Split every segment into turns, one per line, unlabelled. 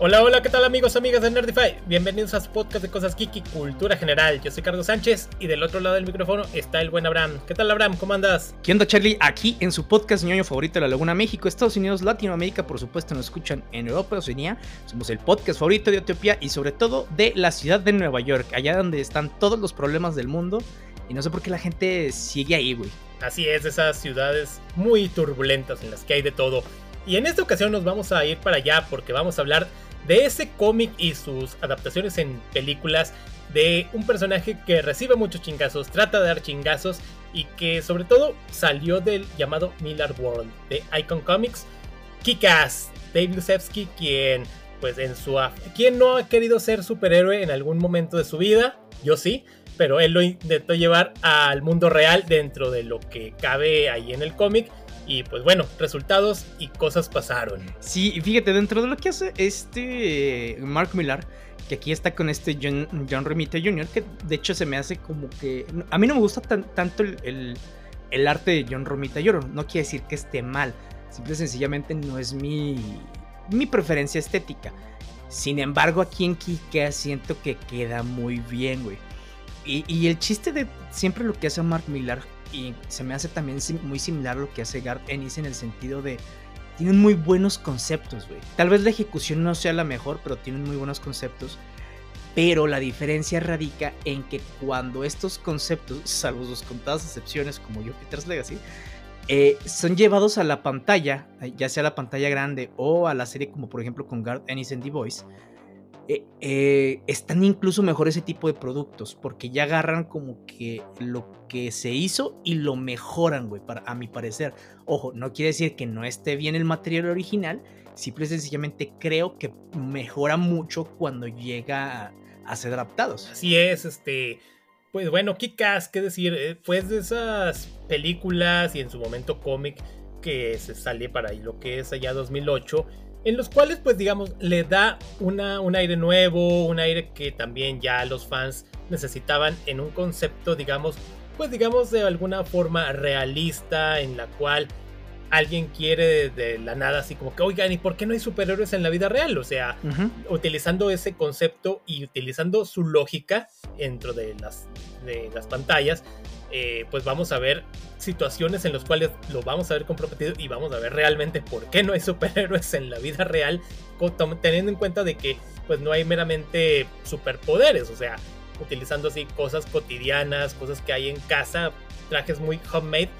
Hola, hola, ¿qué tal amigos, amigas de Nerdify? Bienvenidos a su podcast de cosas Kiki, cultura general. Yo soy Carlos Sánchez y del otro lado del micrófono está el buen Abraham. ¿Qué tal Abraham? ¿Cómo andas?
¿Qué onda Charlie? Aquí en su podcast ñoño favorito de la Laguna México, Estados Unidos, Latinoamérica, por supuesto nos escuchan en Europa, Oceanía. Somos el podcast favorito de Etiopía y sobre todo de la ciudad de Nueva York, allá donde están todos los problemas del mundo. Y no sé por qué la gente sigue ahí, güey.
Así es, esas ciudades muy turbulentas en las que hay de todo. Y en esta ocasión nos vamos a ir para allá porque vamos a hablar de ese cómic y sus adaptaciones en películas de un personaje que recibe muchos chingazos, trata de dar chingazos y que sobre todo salió del llamado Miller World de Icon Comics. Kikas, Dave Lusevsky, quien pues en su quien no ha querido ser superhéroe en algún momento de su vida, yo sí, pero él lo intentó llevar al mundo real dentro de lo que cabe ahí en el cómic y pues bueno, resultados y cosas pasaron.
Sí, fíjate, dentro de lo que hace este Mark Millar, que aquí está con este John, John Romita Jr., que de hecho se me hace como que... A mí no me gusta tanto el, el, arte de John Romita Jr., no quiere decir que esté mal, simple y sencillamente no es mi, mi preferencia estética. Sin embargo, aquí en Kika siento que queda muy bien, güey. Y, y, el chiste de siempre lo que hace Mark Millar y se me hace también muy similar a lo que hace Garth Ennis en el sentido de tienen muy buenos conceptos, güey. Tal vez la ejecución no sea la mejor, pero tienen muy buenos conceptos. Pero la diferencia radica en que cuando estos conceptos, salvo sus contadas excepciones como Jupiter's Legacy, eh, son llevados a la pantalla, ya sea a la pantalla grande o a la serie como por ejemplo con Garth Ennis en The Voice, eh, eh, están incluso mejor ese tipo de productos, porque ya agarran como que lo que se hizo y lo mejoran, güey, para, a mi parecer. Ojo, no quiere decir que no esté bien el material original, simple y sencillamente creo que mejora mucho cuando llega a, ser adaptados.
Así es, este... Pues bueno, Kikas, qué decir, eh, pues de esas películas y en su momento cómic que se sale para ahí lo que es allá 2008 en los cuales pues digamos le da una, un aire nuevo, un aire que también ya los fans necesitaban en un concepto digamos pues digamos de alguna forma realista en la cual alguien quiere de, la nada así como que oigan y por qué no hay superhéroes en la vida real o sea utilizando ese concepto y utilizando su lógica dentro de las, de las pantallas eh, pues vamos a ver situaciones en las cuales lo vamos a ver comprometido y vamos a ver realmente por qué no hay superhéroes en la vida real, teniendo en cuenta de que pues no hay meramente superpoderes, o sea, utilizando así cosas cotidianas, cosas que hay en casa, trajes muy homemade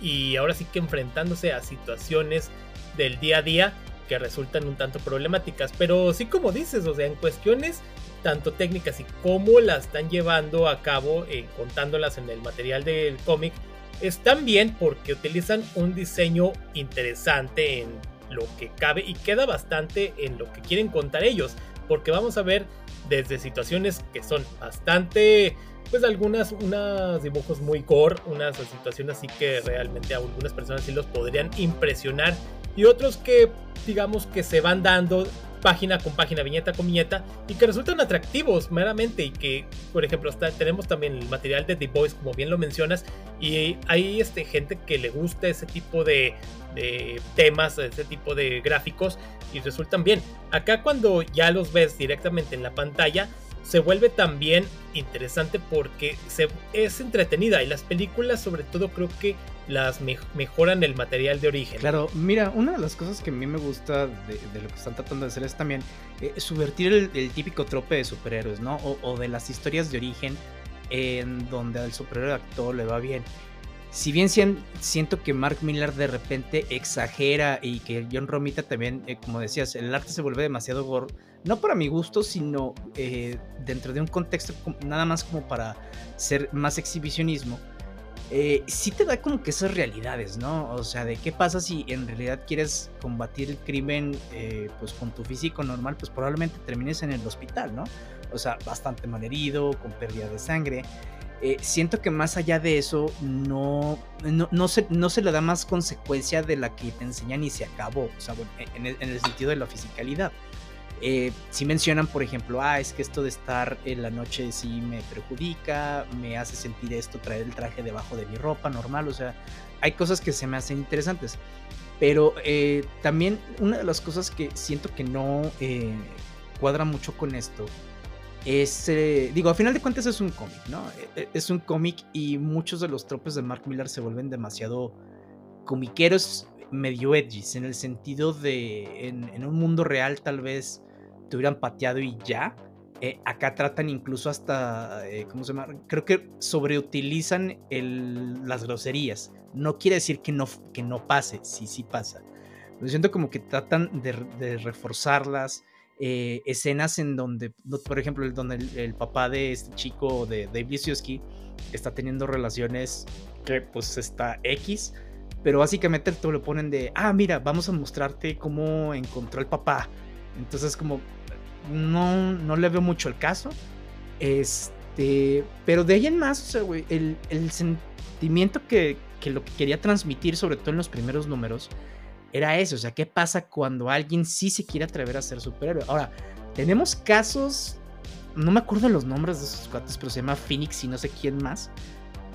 y ahora sí que enfrentándose a situaciones del día a día que resultan un tanto problemáticas, pero sí como dices, o sea, en cuestiones tanto técnicas y cómo las están llevando a cabo, eh, contándolas en el material del cómic, están bien porque utilizan un diseño interesante en lo que cabe y queda bastante en lo que quieren contar ellos, porque vamos a ver desde situaciones que son bastante pues algunas unos dibujos muy gore, unas situaciones así que realmente a algunas personas sí los podrían impresionar y otros que digamos que se van dando página con página, viñeta con viñeta, y que resultan atractivos meramente, y que, por ejemplo, tenemos también el material de The Boys, como bien lo mencionas, y hay este, gente que le gusta ese tipo de, de temas, ese tipo de gráficos, y resultan bien. Acá cuando ya los ves directamente en la pantalla, se vuelve también interesante porque se, es entretenida y las películas sobre todo creo que las mejoran el material de origen.
Claro, mira, una de las cosas que a mí me gusta de, lo que están tratando de hacer es también eh, subvertir el, típico trope de superhéroes, ¿no? O, de las historias de origen en donde al superhéroe actor le va bien. Si bien siento que Mark Miller de repente exagera y que John Romita también, eh, como decías, el arte se vuelve demasiado gore, no para mi gusto, sino eh, dentro de un contexto nada más como para ser más exhibicionismo eh, sí te da como que esas realidades, ¿no? O sea, de qué pasa si en realidad quieres combatir el crimen eh, pues con tu físico normal, pues probablemente termines en el hospital, ¿no? O sea, bastante malherido, con pérdida de sangre. Eh, siento que más allá de eso no, no, se, no se le da más consecuencia de la que te enseñan y se acabó, o sea, bueno, en el sentido de la fisicalidad. Eh, si mencionan, por ejemplo, ah, es que esto de estar en la noche sí me perjudica, me hace sentir esto, traer el traje debajo de mi ropa normal, o sea, hay cosas que se me hacen interesantes. Pero eh, también una de las cosas que siento que no, eh, cuadra mucho con esto es, digo, a final de cuentas es un cómic, ¿no? E, e, es un cómic y muchos de los tropes de Mark Millar se vuelven demasiado comiqueros, medio edgys, en el sentido de, en, un mundo real tal vez te hubieran pateado y ya. Eh, acá tratan incluso hasta, eh, ¿cómo se llama? Creo que sobreutilizan el, las groserías. No quiere decir que no, que no pase, sí, sí pasa. Pero siento como que tratan de, de reforzarlas eh, escenas en donde, por ejemplo, donde el, papá de este chico, de Dave Lisiowski, está teniendo relaciones que pues está X, pero básicamente te lo ponen de, ah, mira, vamos a mostrarte cómo encontró el papá. Entonces como, no, no le veo mucho el caso. Este, pero de ahí en más, el, el sentimiento que, que lo que quería transmitir, sobre todo en los primeros números, era eso. O sea, ¿qué pasa cuando alguien sí se quiere atrever a ser superhéroe? Ahora, tenemos casos, no me acuerdo los nombres de esos cuates, pero se llama Phoenix y no sé quién más,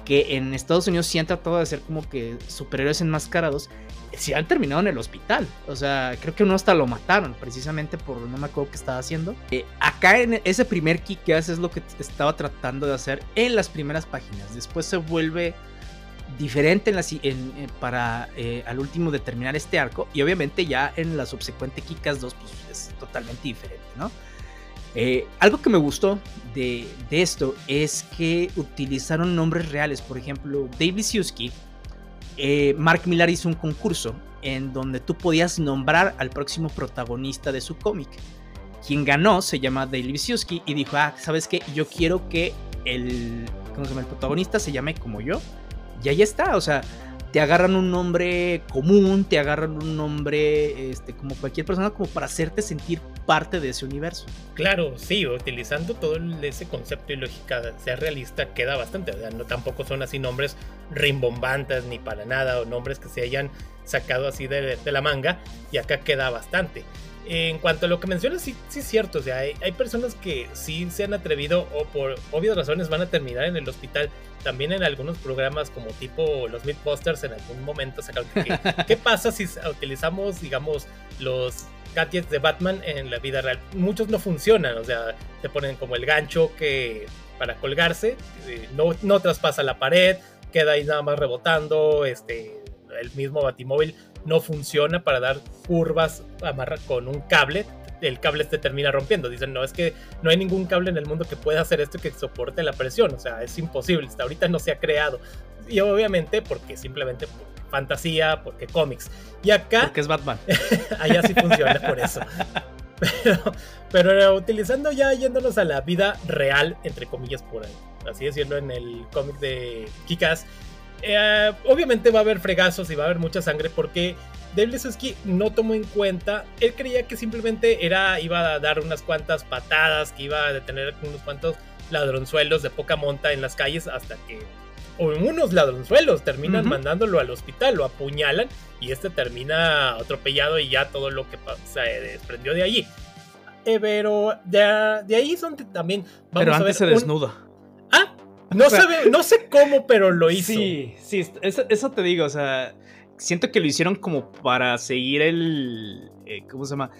que en Estados Unidos sí han tratado de ser como que superhéroes enmascarados, sí han terminado en el hospital. O sea, creo que uno hasta lo mataron, precisamente por no me acuerdo qué estaba haciendo. Eh, acá en ese primer kick que hace es lo que estaba tratando de hacer en las primeras páginas. Después se vuelve diferente en eh, para eh, al último determinar este arco y obviamente ya en la subsecuente Kikas 2 pues es totalmente diferente, ¿no? Algo que me gustó de, esto es que utilizaron nombres reales, por ejemplo, Dave Lisiuski, Mark Millar hizo un concurso en donde tú podías nombrar al próximo protagonista de su cómic. Quien ganó se llama Dave Lisiuski y dijo, ah, ¿sabes qué? Yo quiero que el, ¿cómo se llama? el protagonista se llame como yo y ahí está, o sea, te agarran un nombre común, te agarran un nombre este, como cualquier persona, como para hacerte sentir parte de ese universo.
Claro, sí, utilizando todo ese concepto y lógica, sea realista, queda bastante. O sea, no tampoco son así nombres rimbombantes ni para nada, o nombres que se hayan sacado así de, la manga, y acá queda bastante. En cuanto a lo que mencionas, sí, sí es cierto. O sea, hay, hay personas que sí se han atrevido o por obvias razones van a terminar en el hospital también en algunos programas como tipo los Mythbusters en algún momento sacaron ¿qué pasa si utilizamos, digamos, los gadgets de Batman en la vida real? Muchos no funcionan, o sea, te ponen como el gancho que para colgarse, eh, no, no traspasa la pared, queda ahí nada más rebotando, este, el mismo Batimóvil no funciona para dar curvas amarra con un cable, el cable se termina rompiendo. Dicen, no, es que no hay ningún cable en el mundo que pueda hacer esto que soporte la presión. O sea, es imposible. Hasta ahorita no se ha creado. Y obviamente porque simplemente fantasía, porque cómics. Y acá...
Porque es Batman.
allá sí funciona por eso. Pero, utilizando ya yéndonos a la vida real, entre comillas, por ahí, así decirlo, en el cómic de Kikas, eh, obviamente va a haber fregazos y va a haber mucha sangre porque Dave no tomó en cuenta, él creía que simplemente era, iba a dar unas cuantas patadas, que iba a detener unos cuantos ladronzuelos de poca monta en las calles hasta que o unos ladronzuelos terminan mandándolo al hospital, lo apuñalan y este termina atropellado y ya todo lo que se desprendió de allí. Eh, pero de, ahí son también...
pero antes se desnuda.
Ah, no, no sé cómo, pero lo hizo.
Sí, sí, eso te digo, o sea, siento que lo hicieron como para seguir el. Eh, ¿Cómo se llama?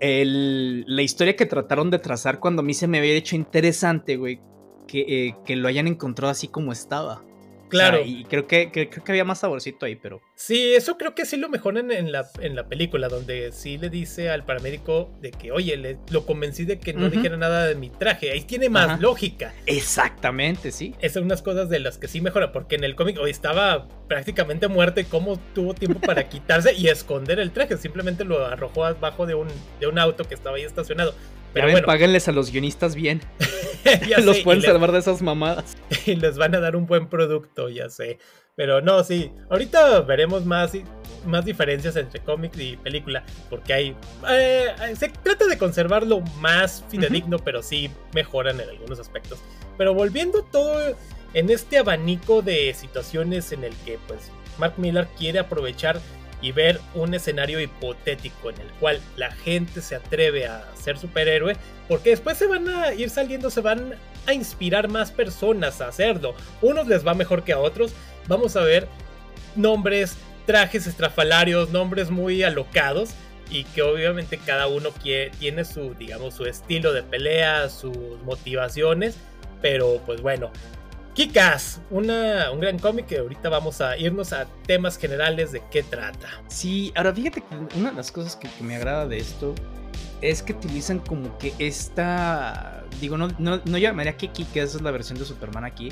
El, la historia que trataron de trazar cuando a mí se me había hecho interesante, güey. Que, eh, que lo hayan encontrado así como estaba. Claro. y creo que, creo que había más saborcito ahí, pero.
Sí, eso creo que sí lo mejor en, la, en la película, donde sí le dice al paramédico de que, oye, le, lo convencí de que no dijera nada de mi traje. Ahí tiene más lógica.
Exactamente, sí.
Esas son unas cosas de las que sí mejora, porque en el cómic hoy estaba prácticamente muerto y cómo tuvo tiempo para quitarse y esconder el traje. Simplemente lo arrojó abajo de un, de un auto que estaba ahí estacionado.
Pero bueno. páguenles a los guionistas bien. los pueden salvar de esas mamadas.
Y les van a dar un buen producto, ya sé. Pero no, sí. Ahorita veremos más, más diferencias entre cómic y película. Porque hay. Eh, se trata de conservarlo más fidedigno, pero sí mejoran en algunos aspectos. Pero volviendo todo en este abanico de situaciones en el que, pues, Mark Miller quiere aprovechar y ver un escenario hipotético en el cual la gente se atreve a ser superhéroe, porque después se van a ir saliendo, se van a inspirar más personas a hacerlo. Unos les va mejor que a otros. Vamos a ver nombres, trajes estrafalarios, nombres muy alocados y que obviamente cada uno tiene su, digamos, su estilo de pelea, sus motivaciones, pero pues bueno. Kikas, una, un gran cómic que ahorita vamos a irnos a temas generales de qué trata.
Sí, ahora fíjate que una de las cosas que, me agrada de esto es que utilizan como que esta. Digo, no, no, no llamaría que Kikas es la versión de Superman aquí,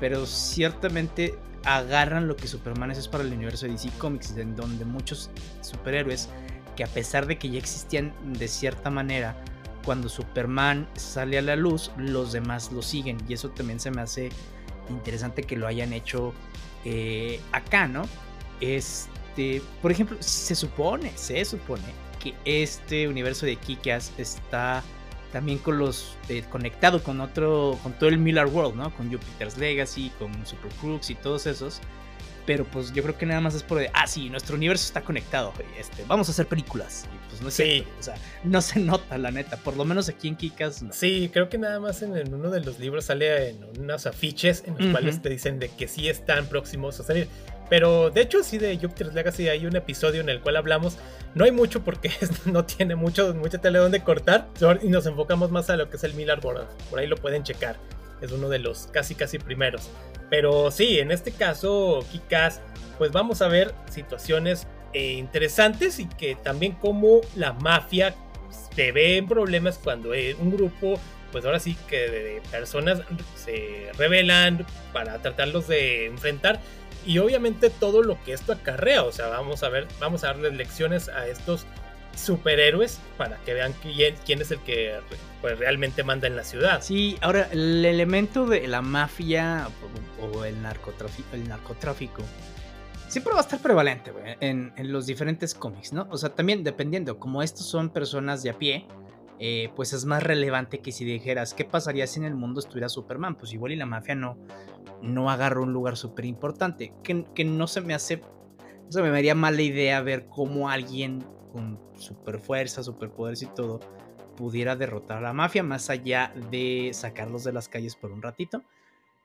pero ciertamente agarran lo que Superman es para el universo de DC Comics, en donde muchos superhéroes que a pesar de que ya existían de cierta manera, cuando Superman sale a la luz, los demás lo siguen. Y eso también se me hace interesante que lo hayan hecho eh, acá, ¿no? Este, por ejemplo, se supone, se supone que este universo de Kikas está también con los eh, conectado con otro, con todo el Miller World, ¿no? Con Jupiter's Legacy, con Super Crooks y todos esos pero pues yo creo que nada más es por de, ah, sí, nuestro universo está conectado, este, vamos a hacer películas. Y pues no sé, o sea, no se nota la neta, por lo menos aquí en Kikas.
Sí, creo que nada más en, uno de los libros sale en unos afiches en los cuales te dicen de que sí están próximos a salir. Pero de hecho sí de Jupiter's Legacy hay un episodio en el cual hablamos, no hay mucho porque no tiene mucho, mucha tele donde cortar y nos enfocamos más a lo que es el Miller World, por ahí lo pueden checar es uno de los casi casi primeros. Pero sí, en este caso, Kikas, pues vamos a ver situaciones eh, interesantes y que también como la mafia se ve en problemas cuando un grupo, pues ahora sí que de personas se rebelan para tratarlos de enfrentar. Y obviamente todo lo que esto acarrea, o sea, vamos a ver, vamos a darles lecciones a estos superhéroes para que vean quién, quién es el que pues, realmente manda en la ciudad.
Sí, ahora el elemento de la mafia o, el, narcotráfico, el narcotráfico siempre va a estar prevalente en, los diferentes cómics, ¿no? O sea, también dependiendo, como estos son personas de a pie, eh, pues es más relevante que si dijeras, ¿qué pasaría si en el mundo estuviera Superman? Pues igual y la mafia no, no agarra un lugar súper importante, que, que no se me hace, o sea, me haría mala idea ver cómo alguien con super fuerza, super poderes y todo, pudiera derrotar a la mafia, más allá de sacarlos de las calles por un ratito.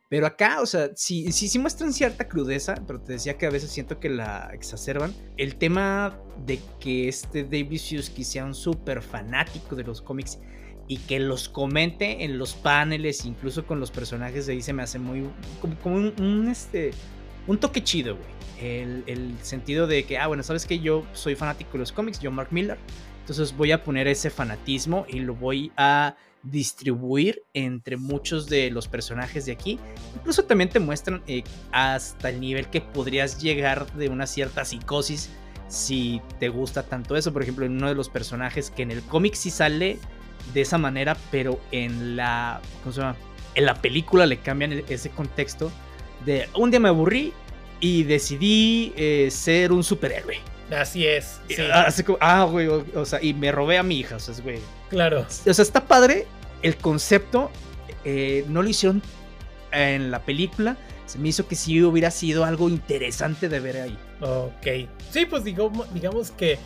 Pero acá, o sea, sí, sí, sí muestran cierta crudeza, pero te decía que a veces siento que la exacerban. El tema de que este David Siuski sea un súper fanático de los cómics y que los comente en los paneles, incluso con los personajes de ahí, se me hace muy. como, un, este, un toque chido, güey el, sentido de que, ah, bueno, sabes que yo soy fanático de los cómics, yo Mark Miller, entonces voy a poner ese fanatismo y lo voy a distribuir entre muchos de los personajes de aquí. Incluso también te muestran eh, hasta el nivel que podrías llegar de una cierta psicosis si te gusta tanto eso. Por ejemplo, en uno de los personajes que en el cómic sí sale de esa manera, pero en la, ¿cómo se llama? En la película le cambian ese contexto de un día me aburrí y decidí eh, ser un superhéroe.
Así es.
Ah, ah, güey, o, sea, y me robé a mi hija, o sea, güey.
Claro.
O sea, está padre el concepto, eh, no lo hicieron en la película, se me hizo que sí hubiera sido algo interesante de ver ahí.
Ok. Sí, pues digamos, digamos que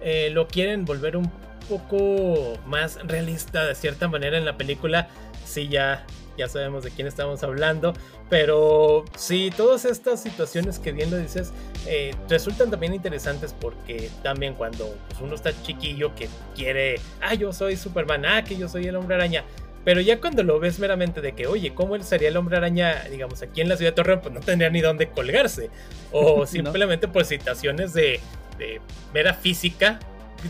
eh, lo quieren volver un poco más realista de cierta manera en la película. Sí, ya ya sabemos de quién estamos hablando, pero sí, todas estas situaciones que bien lo dices eh, resultan también interesantes porque también cuando pues, uno está chiquillo que quiere, ah, yo soy Superman, ah, que yo soy el hombre araña. Pero ya cuando lo ves meramente de que, oye, ¿cómo él sería el hombre araña, digamos, aquí en la ciudad de Torreón? Pues no tendría ni dónde colgarse. O simplemente por situaciones de, de mera física,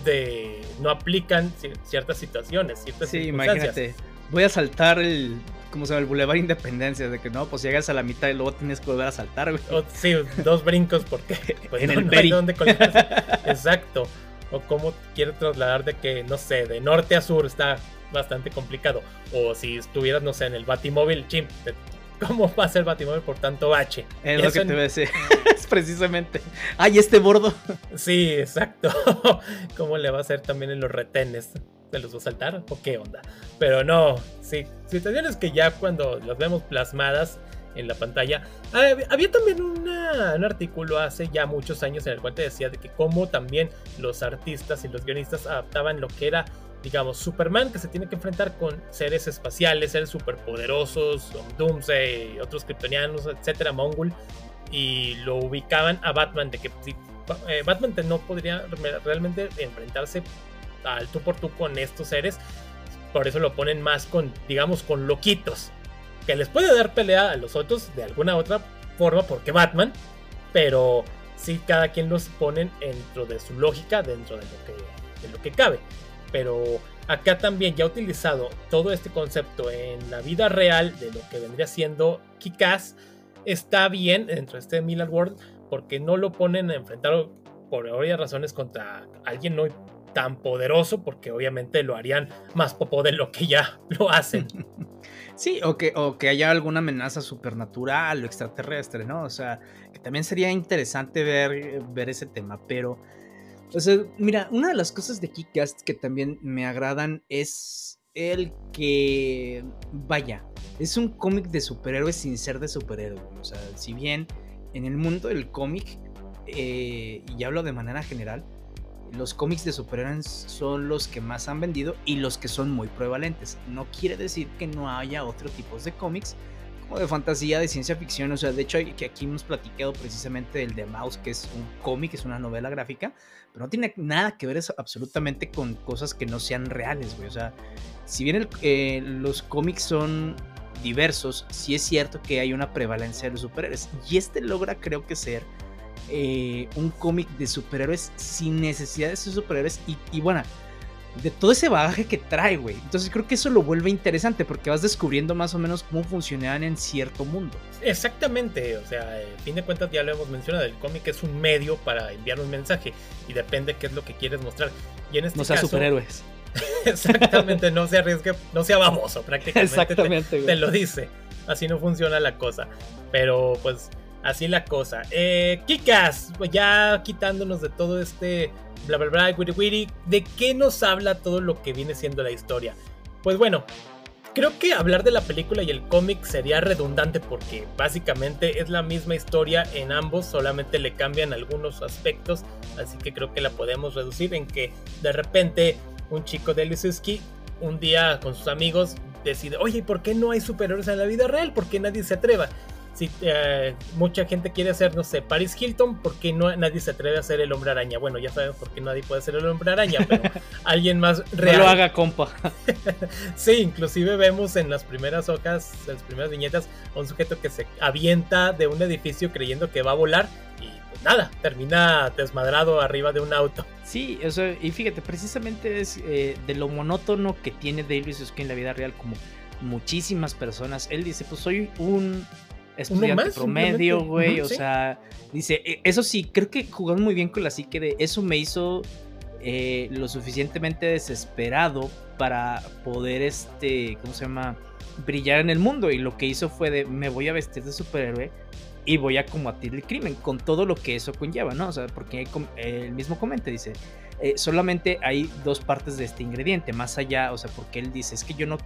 de no aplican ciertas situaciones, ciertas
sí, imagínate. Voy a saltar el como se llama? El Boulevard Independencia, de que no, pues llegas a la mitad y luego tienes que volver a saltar, güey.
sí, dos brincos porque
pues, en el no hay dónde
Exacto. O cómo quiere trasladar de que, no sé, de norte a sur está bastante complicado. O si estuvieras, no sé, en el Batimóvil, chim, ¿cómo va a ser Batimóvil por tanto bache?
Es lo que te voy a decir. es precisamente. ¡Ay, este bordo!
sí, exacto. ¿Cómo le va a hacer también en los retenes? ¿Se los va a saltar o qué onda? Pero no, sí, situaciones que ya cuando las vemos plasmadas en la pantalla. Ah, había también un artículo hace ya muchos años en el cual te decía de que cómo también los artistas y los guionistas adaptaban lo que era, digamos, Superman que se tiene que enfrentar con seres espaciales, seres superpoderosos, Doomsday, otros kryptonianos, etcétera, Mongol, y lo ubicaban a Batman de que eh, Batman no podría realmente enfrentarse al tú por tú con estos seres. Por eso lo ponen más con, digamos, con loquitos. Que les puede dar pelea a los otros de alguna otra forma, porque Batman. Pero sí, cada quien los ponen dentro de su lógica, dentro de lo que, de lo que cabe. Pero acá también ya utilizado todo este concepto en la vida real de lo que vendría siendo Kikaz. Está bien dentro de este Miller World porque no lo ponen a enfrentar por varias razones contra alguien no tan poderoso, porque obviamente lo harían más popo de lo que ya lo hacen.
Sí, o que, o que haya alguna amenaza supernatural o extraterrestre, ¿no? O sea, que también sería interesante ver, ver ese tema, pero... O sea, mira, una de las cosas de Kickcast que también me agradan es el que, vaya, es un cómic de superhéroes sin ser de superhéroes. O sea, si bien en el mundo del cómic, eh, y hablo de manera general, los cómics de superhéroes son los que más han vendido y los que son muy prevalentes. No quiere decir que no haya otros tipos de cómics, como de fantasía, de ciencia ficción. O sea, de hecho, que aquí hemos platicado precisamente del de Mouse, que es un cómic, es una novela gráfica, pero no tiene nada que ver absolutamente con cosas que no sean reales, güey. O sea, si bien eh, los cómics son diversos, sí es cierto que hay una prevalencia de los superhéroes. Y este logra, creo que, ser eh, un cómic de superhéroes sin necesidad de ser superhéroes. Y, bueno, de todo ese bagaje que trae, güey. Entonces creo que eso lo vuelve interesante porque vas descubriendo más o menos cómo funcionan en cierto mundo.
Exactamente, o sea, a fin de cuentas ya lo hemos mencionado, el cómic es un medio para enviar un mensaje y depende qué es lo que quieres mostrar. Y en este
no sea superhéroes.
Exactamente, no se arriesgue, no sea baboso prácticamente. Exactamente, te, te, lo dice. Así no funciona la cosa. Pero pues así la cosa. Eh, Kikas, pues ya quitándonos de todo este bla bla bla, witty witty, ¿de qué nos habla todo lo que viene siendo la historia? Pues bueno, creo que hablar de la película y el cómic sería redundante porque básicamente es la misma historia en ambos, solamente le cambian algunos aspectos, así que creo que la podemos reducir en que de repente un chico de Lizuski, un día con sus amigos, decide, oye, ¿por qué no hay superhéroes en la vida real? ¿Por qué nadie se atreva? Si eh, mucha gente quiere hacer, no sé, Paris Hilton, ¿por qué no, nadie se atreve a hacer el hombre araña? Bueno, ya sabemos por qué nadie puede hacer el hombre araña, pero alguien más
real. No lo haga, compa.
sí, inclusive vemos en las primeras hojas, en las primeras viñetas, a un sujeto que se avienta de un edificio creyendo que va a volar y pues nada, termina desmadrado arriba de un auto.
Sí, o sea, y fíjate, precisamente es eh, de lo monótono que tiene David Suzuki en la vida real, como muchísimas personas. Él dice, pues soy un estudiante promedio, güey, o sea, dice, e, eso sí, creo que jugó muy bien con la psique de eso me hizo eh, lo suficientemente desesperado para poder, este, ¿cómo se llama? Brillar en el mundo y lo que hizo fue de, me voy a vestir de superhéroe y voy a combatir el crimen con todo lo que eso conlleva, ¿no? O sea, porque él mismo comenta, dice, eh, solamente hay dos partes de este ingrediente, más allá, o sea, porque él dice, es que yo no,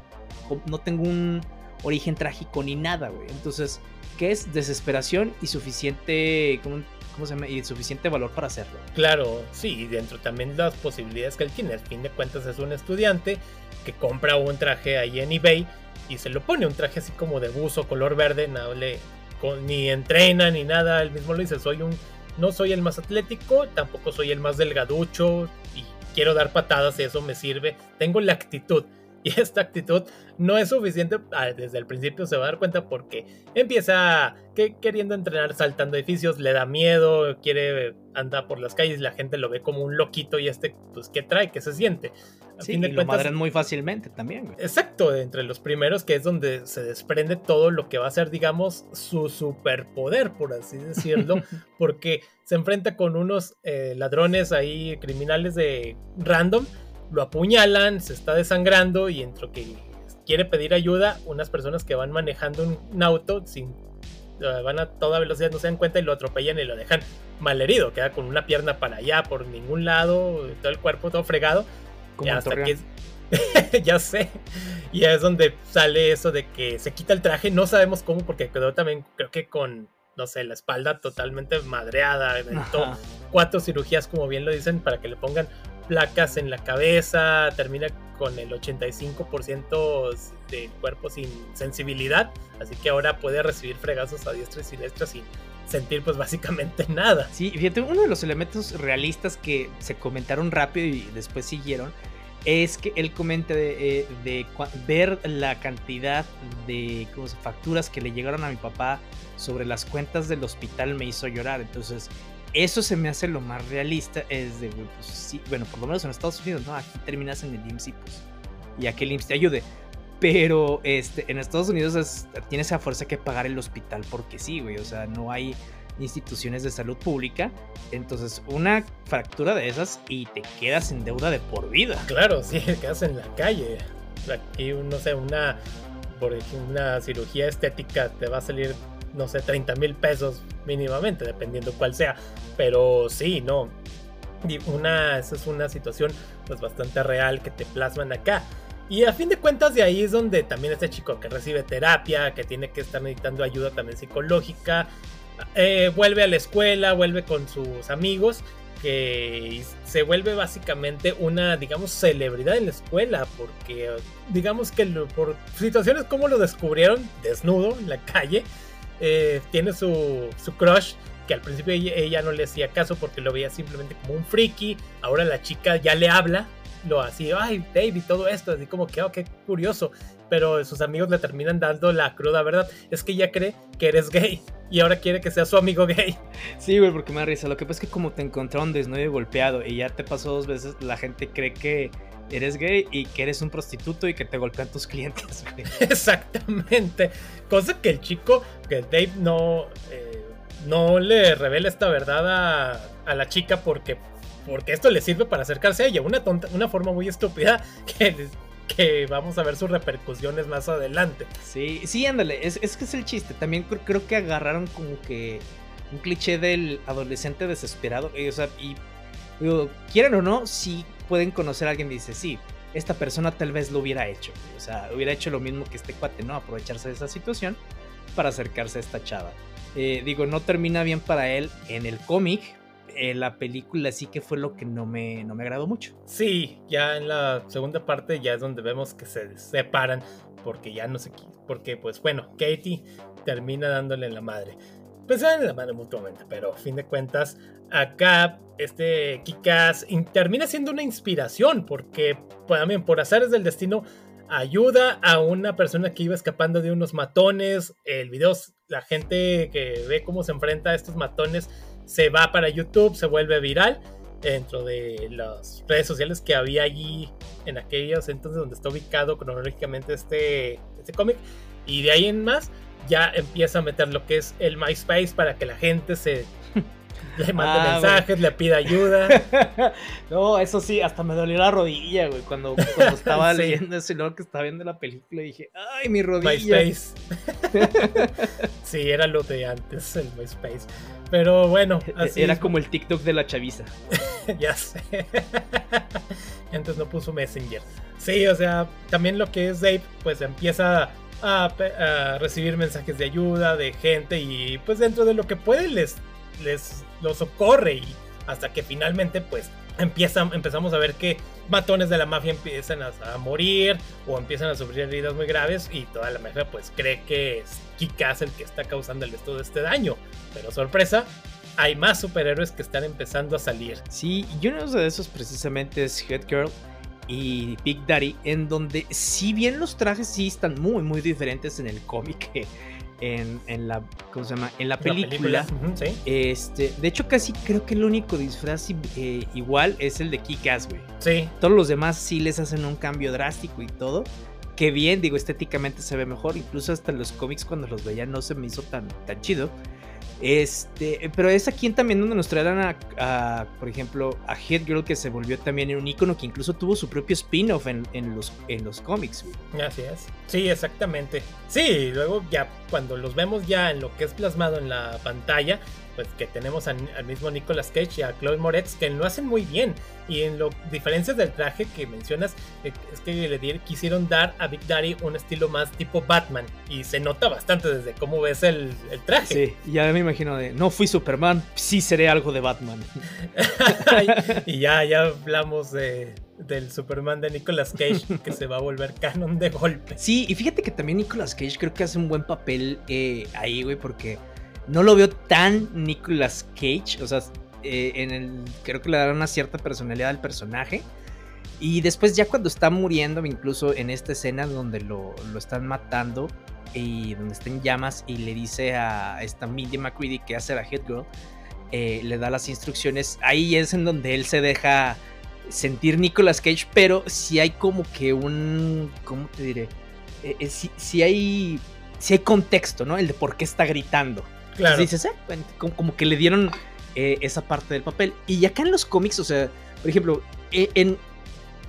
no tengo un origen trágico ni nada, güey. Entonces, ¿qué es desesperación y suficiente, ¿cómo, se llama? Y suficiente valor para hacerlo.
Claro, sí, y dentro también las posibilidades que él tiene. Al fin de cuentas es un estudiante que compra un traje ahí en eBay y se lo pone, un traje así como de buzo, color verde, no le ni entrena ni nada, él mismo lo dice, soy un, no soy el más atlético, tampoco soy el más delgaducho y quiero dar patadas, eso me sirve, tengo la actitud. Y esta actitud no es suficiente, ah, desde el principio se va a dar cuenta porque empieza que, queriendo entrenar saltando edificios, le da miedo, quiere andar por las calles, la gente lo ve como un loquito y este, pues, ¿qué trae? ¿Qué se siente?
sí, y lo madren muy fácilmente también.
Exacto, entre los primeros que es donde se desprende todo lo que va a ser, digamos, su superpoder, por así decirlo, porque se enfrenta con unos eh, ladrones ahí, criminales de random, lo apuñalan, se está desangrando y entre que quiere pedir ayuda, unas personas que van manejando un, auto sin eh, van a toda velocidad, no se dan cuenta y lo atropellan y lo dejan mal herido, queda con una pierna para allá, por ningún lado, todo el cuerpo todo fregado. y hasta que ya sé. Y es donde sale eso de que se quita el traje, no sabemos cómo, porque quedó también, creo que con, no sé, la espalda totalmente madreada, cuatro cirugías, como bien lo dicen, para que le pongan placas en la cabeza, termina con el 85% del cuerpo sin sensibilidad, así que ahora puede recibir fregazos a diestra y siniestra sin sentir pues básicamente nada.
Sí, fíjate, uno de los elementos realistas que se comentaron rápido y después siguieron es que él comenta de, eh, ver la cantidad de facturas que le llegaron a mi papá sobre las cuentas del hospital me hizo llorar. Entonces, eso se me hace lo más realista. Es de, pues, sí, bueno, por lo menos en Estados Unidos, ¿no? Aquí terminas en el IMSS y pues, y a que el IMSS te ayude. Pero este, en Estados Unidos es, tienes a fuerza que pagar el hospital porque sí, güey. O sea, no hay instituciones de salud pública. Entonces, una fractura de esas y te quedas en deuda de por vida.
Claro, sí, quedas en la calle. Aquí, no sé, una, por una cirugía estética te va a salir, no sé, 30 mil pesos mínimamente, dependiendo cuál sea. Pero sí, no. Una, esa es una situación pues bastante real que te plasman acá. Y a fin de cuentas de ahí es donde también este chico que recibe terapia, que tiene que estar necesitando ayuda también psicológica, eh, vuelve a la escuela, vuelve con sus amigos, que se vuelve básicamente una, digamos, celebridad en la escuela, porque digamos que por situaciones como lo descubrieron desnudo en la calle, eh, tiene su, su crush que al principio ella, no le hacía caso porque lo veía simplemente como un friki, ahora la chica ya le habla, lo así, ay, Dave y todo esto, así como que, oh, qué curioso, pero sus amigos le terminan dando la cruda verdad, es que ella cree que eres gay y ahora quiere que sea su amigo gay.
Sí, güey, porque me da risa. Lo que pasa es que como te encontraron desnudo y golpeado y ya te pasó dos veces, la gente cree que eres gay y que eres un prostituto y que te golpean tus clientes,
Exactamente. Cosa que el chico, que Dave no, eh, no le revela esta verdad a, a, la chica porque, porque esto le sirve para acercarse a ella. Una, tonta, una forma muy estúpida que que vamos a ver sus repercusiones más adelante.
Sí, sí, ándale, es, es que es el chiste. También creo que agarraron como que un cliché del adolescente desesperado. Y, o sea, y digo, quieran o no, si pueden conocer a alguien y dice, sí, esta persona tal vez lo hubiera hecho. O sea, hubiera hecho lo mismo que este cuate, ¿no? Aprovecharse de esa situación para acercarse a esta chava. Eh, digo, no termina bien para él en el cómic, eh, la película sí que fue lo que no me, no me agradó mucho.
Sí, ya en la segunda parte ya es donde vemos que se separan porque ya no sé, porque pues bueno, Katie termina dándole en la madre. Pues en la madre mutuamente, pero a fin de cuentas, acá este Kikas termina siendo una inspiración porque también por azares del destino ayuda a una persona que iba escapando de unos matones. El video, la gente que ve cómo se enfrenta a estos matones se va para YouTube, se vuelve viral dentro de las redes sociales que había allí en aquellos entonces donde está ubicado cronológicamente este, este cómic. Y de ahí en más ya empieza a meter lo que es el MySpace para que la gente se le mande ah, mensajes, le pida ayuda.
no, eso sí, hasta me dolió la rodilla, güey, cuando, estaba leyendo ese luego que estaba viendo la película y dije, ay, mi rodilla. MySpace.
sí, era lo de antes, el MySpace. Pero bueno,
e-, así era como el TikTok de la chaviza.
ya sé. Antes no puso Messenger. Sí, o sea, también lo que es Dave, pues empieza a, recibir mensajes de ayuda de gente y pues dentro de lo que puede les, les lo socorre y hasta que finalmente pues empieza, empezamos a ver que matones de la mafia empiezan a, morir o empiezan a sufrir heridas muy graves y toda la mafia pues cree que es Kikas el que está causando todo este daño. Pero sorpresa, hay más superhéroes que están empezando a salir.
Sí, y uno de esos precisamente es Head Girl y Big Daddy, en donde si bien los trajes sí están muy muy diferentes en el cómic en, la ¿cómo se llama? en la película, este de hecho casi creo que el único disfraz eh, igual es el de Kick-Ass güey.
Sí.
Todos los demás sí les hacen un cambio drástico y todo que bien digo estéticamente se ve mejor incluso hasta en los cómics cuando los veía no se me hizo tan tan chido este, pero es aquí también donde nos traerán a, por ejemplo, a Head Girl que se volvió también un icono que incluso tuvo su propio spin-off en, los, en los cómics.
Así es. Sí, exactamente. Sí, luego ya cuando los vemos ya en lo que es plasmado en la pantalla, pues que tenemos al, mismo Nicolas Cage y a Chloe Moretz que lo hacen muy bien. Y en lo diferencias del traje que mencionas, eh, es que le quisieron dar a Big Daddy un estilo más tipo Batman. Y se nota bastante desde cómo ves el, traje.
Sí, ya me imagino de, no fui Superman, sí seré algo de Batman.
y ya, ya hablamos de, del Superman de Nicolas Cage que se va a volver canon de golpe.
Sí, y fíjate que también Nicolas Cage creo que hace un buen papel eh, ahí, güey, porque no lo veo tan Nicolas Cage, o sea, eh, en el, creo que le da una cierta personalidad al personaje. Y después ya cuando está muriendo, incluso en esta escena donde lo, están matando y donde está en llamas y le dice a esta Mindy McCready que hace la Head Girl, eh, le da las instrucciones, ahí es en donde él se deja sentir Nicolas Cage, pero si hay como que un, ¿cómo te diré? Eh, eh, si, hay, si hay contexto, ¿no? El de por qué está gritando. Dices, eh, como, que le dieron esa parte del papel. Y acá en los cómics, o sea, por ejemplo, en,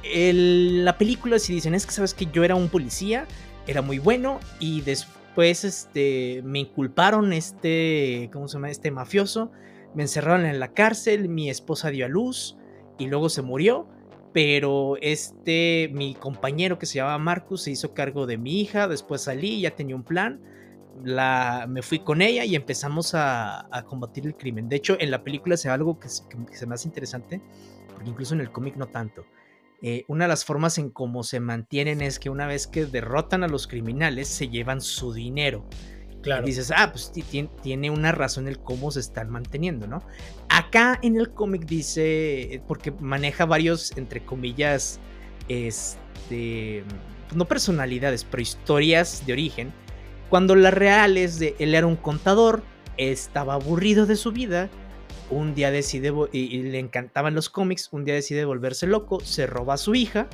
en la película si dicen, es que sabes que yo era un policía, era muy bueno y después este, me inculparon este, ¿cómo se llama? Este mafioso, me encerraron en la cárcel, mi esposa dio a luz y luego se murió. Pero este, mi compañero que se llamaba Marcus se hizo cargo de mi hija, después salí, ya tenía un plan, la, me fui con ella y empezamos a, combatir el crimen. De hecho, en la película se ve algo que, se me hace interesante, porque incluso en el cómic no tanto. Eh, una de las formas en cómo se mantienen es que una vez que derrotan a los criminales, se llevan su dinero. Claro. dices, ah, pues tiene una razón el cómo se están manteniendo, ¿no? Acá en el cómic dice, porque maneja varios, entre comillas, este, no personalidades, pero historias de origen. Cuando la real es de, él era un contador, estaba aburrido de su vida, un día decide, y, le encantaban los cómics, un día decide volverse loco, se roba a su hija,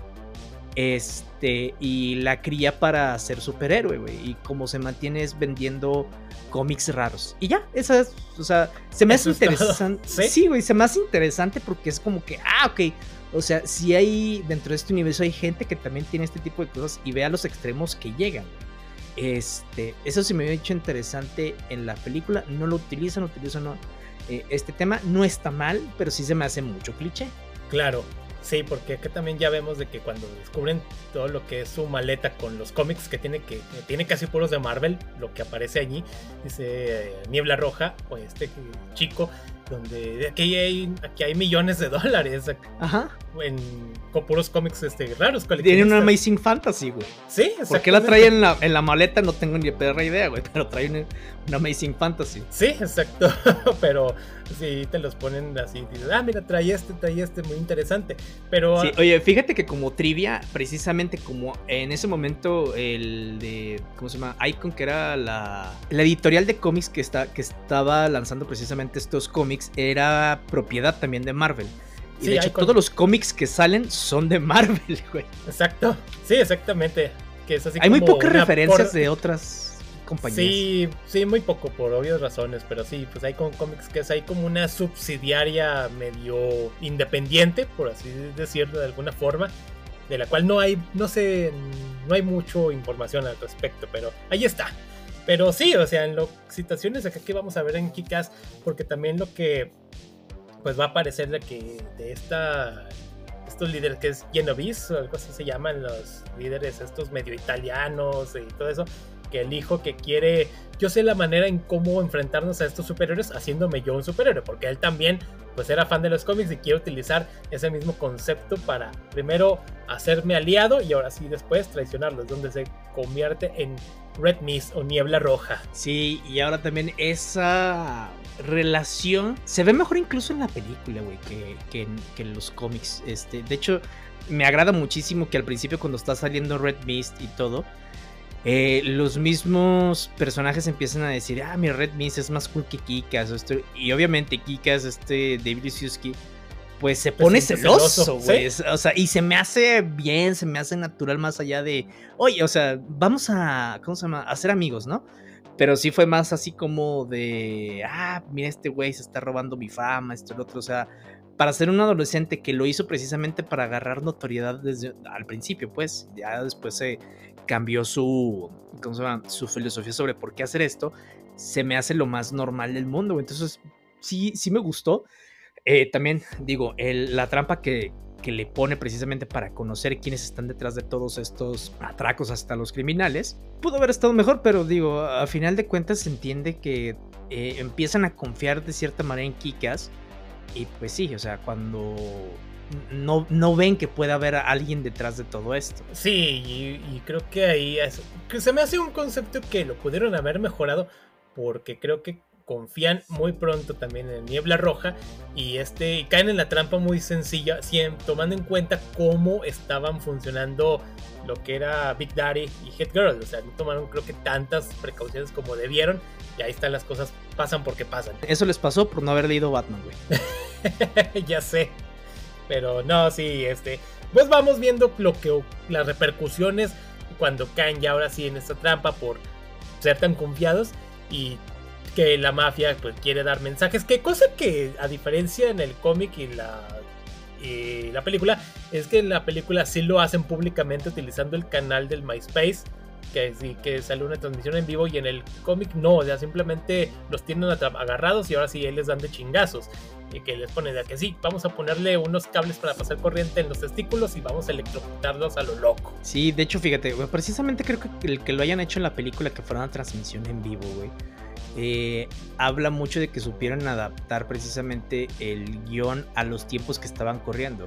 este, y la cría para ser superhéroe, güey. Y como se mantiene es vendiendo cómics raros. Y ya, esa es, o sea, se me hace interesante. ¿Sí? güey, se me hace interesante porque es como que, ah, ok. O sea, si hay dentro de este universo hay gente que también tiene este tipo de cosas y ve a los extremos que llegan. Este, eso sí me había hecho interesante en la película. No lo utilizan, utilizan no, eh, este tema. No está mal, pero sí se me hace mucho cliché.
Claro, Sí, porque acá también ya vemos de que cuando descubren todo lo que es su maleta con los cómics que tiene que tiene casi puros de Marvel, lo que aparece allí, dice eh, Niebla Roja, o este chico donde aquí hay, aquí hay millones de dólares. Ajá. En, con puros cómics este, raros.
Tiene un Amazing Fantasy, güey.
Sí,
¿Por qué la trae en la, en la maleta? No tengo ni perra idea, güey. Pero trae un, Amazing Fantasy.
Sí, exacto. pero sí, te los ponen así. Dices, ah, mira, trae este, trae este, muy interesante. Pero.
Sí, oye, fíjate que como trivia, precisamente como en ese momento el de. ¿Cómo se llama? Icon, que era la, la editorial de cómics que, está, que estaba lanzando precisamente estos cómics era propiedad también de Marvel. Y de hecho, todos los cómics que salen son de Marvel, güey.
Exacto. Sí, exactamente. Que es así
Hay muy pocas referencias de otras compañías.
Sí, sí, muy poco, por obvias razones. Pero sí, pues hay cómics que es ahí como una subsidiaria medio independiente, por así decirlo de alguna forma. De la cual no hay, no sé, no hay mucho información al respecto, pero ahí está. Pero sí, o sea, en las situaciones acá que vamos a ver en Kikas, porque también lo que pues va a aparecer de que de esta estos líderes que es Genovese o algo así se llaman los líderes estos medio italianos y todo eso que el hijo que quiere yo sé la manera en cómo enfrentarnos a estos superhéroes haciéndome yo un superhéroe porque él también pues era fan de los cómics y quiere utilizar ese mismo concepto para primero hacerme aliado y ahora sí después traicionarlos donde se convierte en Red Mist o Niebla Roja.
Sí, y ahora también esa relación se ve mejor incluso en la película, güey, que, en los cómics. Este, de hecho, me agrada muchísimo que al principio cuando está saliendo Red Mist y todo, eh, los mismos personajes empiezan a decir, ah, mi Red Mist es más cool que Kikas. Y obviamente Kikas, este David Yusuke pues se pues pone celoso, güey. O sea, y se me hace bien, se me hace natural más allá de, oye, o sea, vamos a, ¿cómo se llama? A ser amigos, ¿no? Pero sí fue más así como de, ah, mira, este güey se está robando mi fama, esto y lo otro. O sea, para ser un adolescente que lo hizo precisamente para agarrar notoriedad desde al principio, pues, ya después se cambió su, ¿cómo se llama? Su filosofía sobre por qué hacer esto, se me hace lo más normal del mundo. Entonces, sí, sí me gustó. Eh, también digo, la trampa que, le pone precisamente para conocer quiénes están detrás de todos estos atracos hasta los criminales, pudo haber estado mejor, pero digo, a final de cuentas se entiende que eh, empiezan a confiar de cierta manera en Kikas. Y pues sí, o sea, cuando no, no ven que pueda haber alguien detrás de todo esto.
Sí, y, creo que ahí que se me hace un concepto que lo pudieron haber mejorado porque creo que confían muy pronto también en Niebla Roja y este caen en la trampa muy sencilla, tomando en cuenta cómo estaban funcionando lo que era Big Daddy y Hit Girl. O sea, no tomaron creo que tantas precauciones como debieron y ahí están las cosas, pasan porque pasan.
Eso les pasó por no haber leído Batman,
güey. ya sé. Pero no, sí, este. Pues vamos viendo lo que las repercusiones cuando caen ya ahora sí en esta trampa por ser tan confiados y que la mafia pues quiere dar mensajes. Que cosa que a diferencia en el cómic y la, y la película es que en la película sí lo hacen públicamente utilizando el canal del MySpace. Que sí, que sale una transmisión en vivo y en el cómic no, o sea, simplemente los tienen agarrados y ahora sí les dan de chingazos y que les ponen de que sí, vamos a ponerle unos cables para pasar corriente en los testículos y vamos a electrocutarlos a lo loco.
Sí, de hecho, fíjate, precisamente creo que el que lo hayan hecho en la película, que fuera una transmisión en vivo, güey, eh, habla mucho de que supieron adaptar precisamente el guion a los tiempos que estaban corriendo.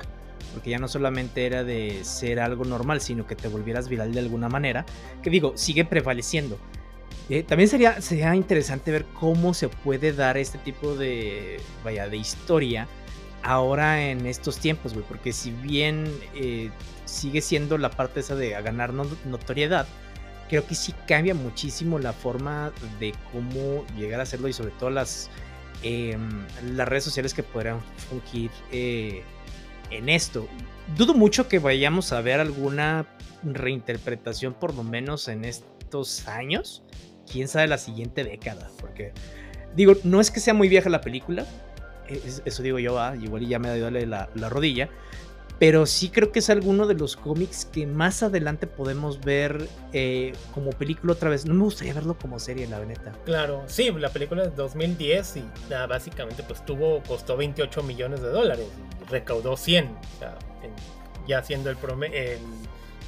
Porque ya no solamente era de ser algo normal, sino que te volvieras viral de alguna manera. Que digo, sigue prevaleciendo. Eh, también sería, sería interesante ver cómo se puede dar este tipo de, vaya, de historia ahora en estos tiempos, güey. Porque si bien eh, sigue siendo la parte esa de ganar notoriedad, creo que sí cambia muchísimo la forma de cómo llegar a hacerlo y sobre todo las, em, las redes sociales que podrán fungir eh, en esto. Dudo mucho que vayamos a ver alguna reinterpretación por lo menos en estos años. Quién sabe la siguiente década. Porque digo, no es que sea muy vieja la película. Eso digo yo, ah, igual ya me dado la, la rodilla. Pero sí creo que es alguno de los cómics que más adelante podemos ver eh, como película otra vez. No me gustaría verlo como serie, la veneta.
Claro, sí, la película es 2010 y básicamente pues tuvo, costó 28 millones de dólares recaudó 100, o sea, ya haciendo el, el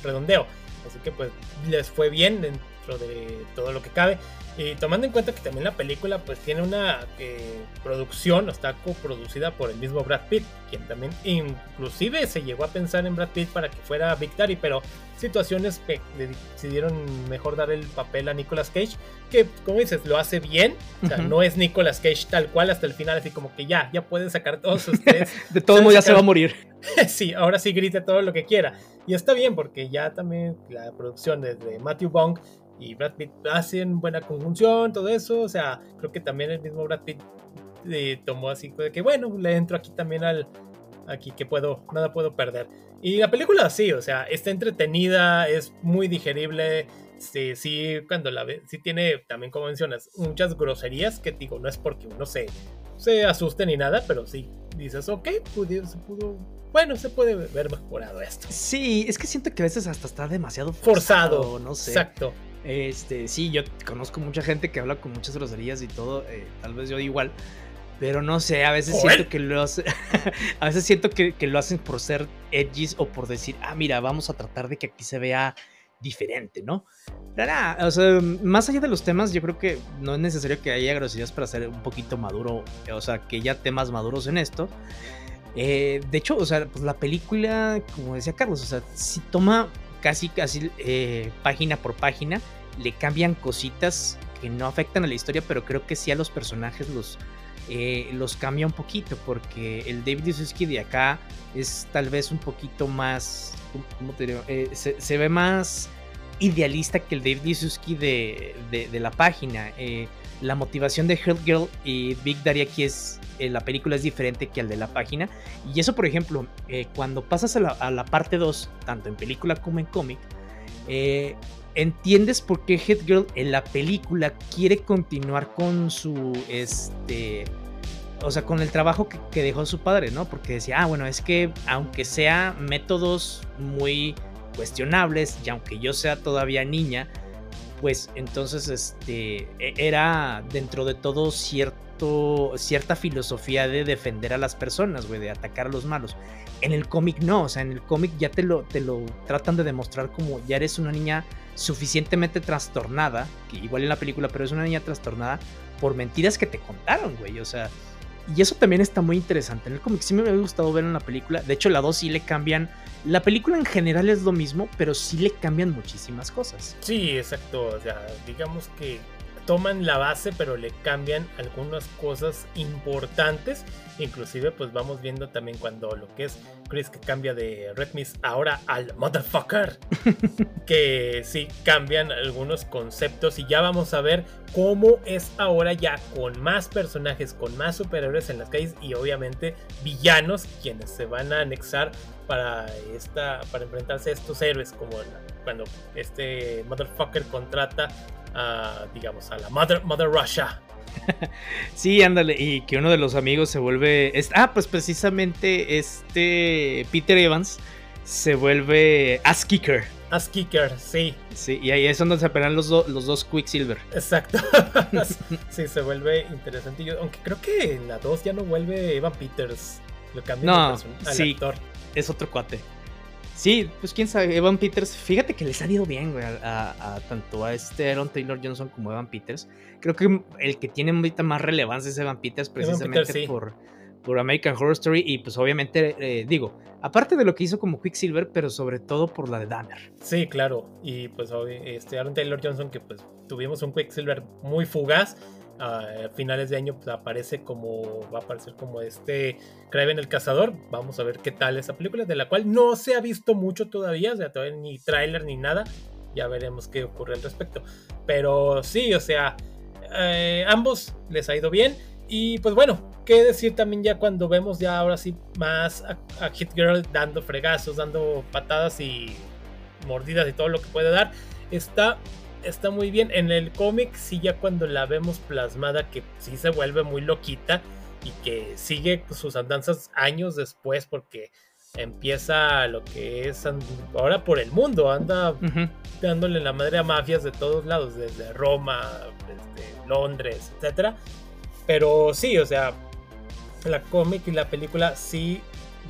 redondeo. Así que pues les fue bien dentro de todo lo que cabe. Y tomando en cuenta que también la película pues tiene una eh, producción, está coproducida por el mismo Brad Pitt, quien también inclusive se llegó a pensar en Brad Pitt para que fuera Big Daddy, pero situaciones que decidieron mejor dar el papel a Nicolas Cage, que como dices, lo hace bien, o sea, no es Nicolas Cage tal cual hasta el final, así como que ya, ya pueden sacar todos ustedes.
de todo modo ya se va a morir.
sí, ahora sí grite todo lo que quiera. Y está bien porque ya también la producción desde Matthew Bong y Brad Pitt hacen buena conjunción, todo eso. O sea, creo que también el mismo Brad Pitt eh, tomó así de que, bueno, le entro aquí también al. Aquí que puedo, nada puedo perder. Y la película sí, o sea, está entretenida, es muy digerible. Sí, sí, cuando la ve, sí tiene también, como mencionas, muchas groserías que digo, no es porque uno se, se asuste ni nada, pero sí dices, ok, pudo, se pudo bueno, se puede ver mejorado esto.
Sí, es que siento que a veces hasta está demasiado forzado, no sé.
Exacto.
Este, sí, yo conozco mucha gente que habla con muchas groserías y todo, eh, tal vez yo igual, pero no sé, a veces siento que lo hace, a veces siento que, lo hacen por ser edgys o por decir, ah, mira, vamos a tratar de que aquí se vea diferente, ¿no? Pero nada, o sea, más allá de los temas, yo creo que no es necesario que haya groserías para ser un poquito maduro, o sea, que ya temas maduros en esto. Eh, de hecho, o sea, pues la película, como decía Carlos, o sea, si toma casi, casi eh, página por página, le cambian cositas que no afectan a la historia, pero creo que sí a los personajes los, eh, los cambia un poquito, porque el David Yususki de acá es tal vez un poquito más, ¿cómo te digo? Eh, se, ve más idealista que el David Yususki de, de, la página. La motivación de Hurt Girl y Big Daddy aquí es eh, la película es diferente que al de la página. Y eso, por ejemplo, eh, cuando pasas a la, parte 2, tanto en película como en cómic, eh, entiendes por qué Headgirl en la película quiere continuar con su, este, o sea, con el trabajo que, que, dejó su padre, ¿no? Porque decía, ah, bueno, es que aunque sea métodos muy cuestionables y aunque yo sea todavía niña, pues entonces, este, e, era dentro de todo cierto cierta filosofía de defender a las personas, güey, de atacar a los malos. En el cómic no, o sea, en el cómic ya te lo, te lo tratan de demostrar como ya eres una niña suficientemente trastornada, que igual en la película, pero es una niña trastornada por mentiras que te contaron, güey, o sea, y eso también está muy interesante. En el cómic sí me había gustado ver en la película. De hecho, la 2 sí le cambian. La película en general es lo mismo, pero sí le cambian muchísimas cosas.
Sí, exacto. O sea, digamos que toman la base pero le cambian algunas cosas importantes. Inclusive pues vamos viendo también cuando lo que es Chris que cambia de Red Mist ahora al motherfucker. que sí cambian algunos conceptos y ya vamos a ver cómo es ahora ya con más personajes, con más superhéroes en las calles y obviamente villanos quienes se van a anexar para esta para enfrentarse a estos héroes como cuando este motherfucker contrata a digamos a la Mother Mother Russia.
sí, ándale, y que uno de los amigos se vuelve. ah, pues precisamente este Peter Evans se vuelve Ass Kicker.
Ass Kicker, sí.
Sí, y ahí es donde se pelean los, los dos Quicksilver.
Exacto. sí, se vuelve interesante. aunque creo que en la 2 ya no vuelve Evan Peters. Lo cambian
no, sí, actor. Es otro cuate. Sí, pues quién sabe, Evan Peters, fíjate que les ha ido bien, güey, a, tanto a este Aaron Taylor Johnson como Evan Peters. Creo que el que tiene ahorita más relevancia es Evan Peters, precisamente por, por American Horror Story y pues obviamente, eh, digo, aparte de lo que hizo como Quicksilver, pero sobre todo por la de Dahmer.
Sí, claro, y pues este Aaron Taylor Johnson que pues tuvimos un Quicksilver muy fugaz a finales de año pues, aparece como va a aparecer como este Kraven el cazador. Vamos a ver qué tal esa película de la cual no se ha visto mucho todavía o sea todavía ni tráiler ni nada. Ya veremos qué ocurre al respecto. Pero sí o sea eh, ambos les ha ido bien. Y pues bueno qué decir también ya cuando vemos ya ahora sí más a, a Hit Girl dando fregazos dando patadas y mordidas y todo lo que puede dar. Está está muy bien. En el cómic, sí, ya cuando la vemos plasmada, que sí se vuelve muy loquita y que sigue sus andanzas años después, porque empieza lo que es ahora por el mundo, anda dándole la madre a mafias de todos lados, desde Roma, desde Londres, etcétera. Pero sí, o sea, la cómic y la película sí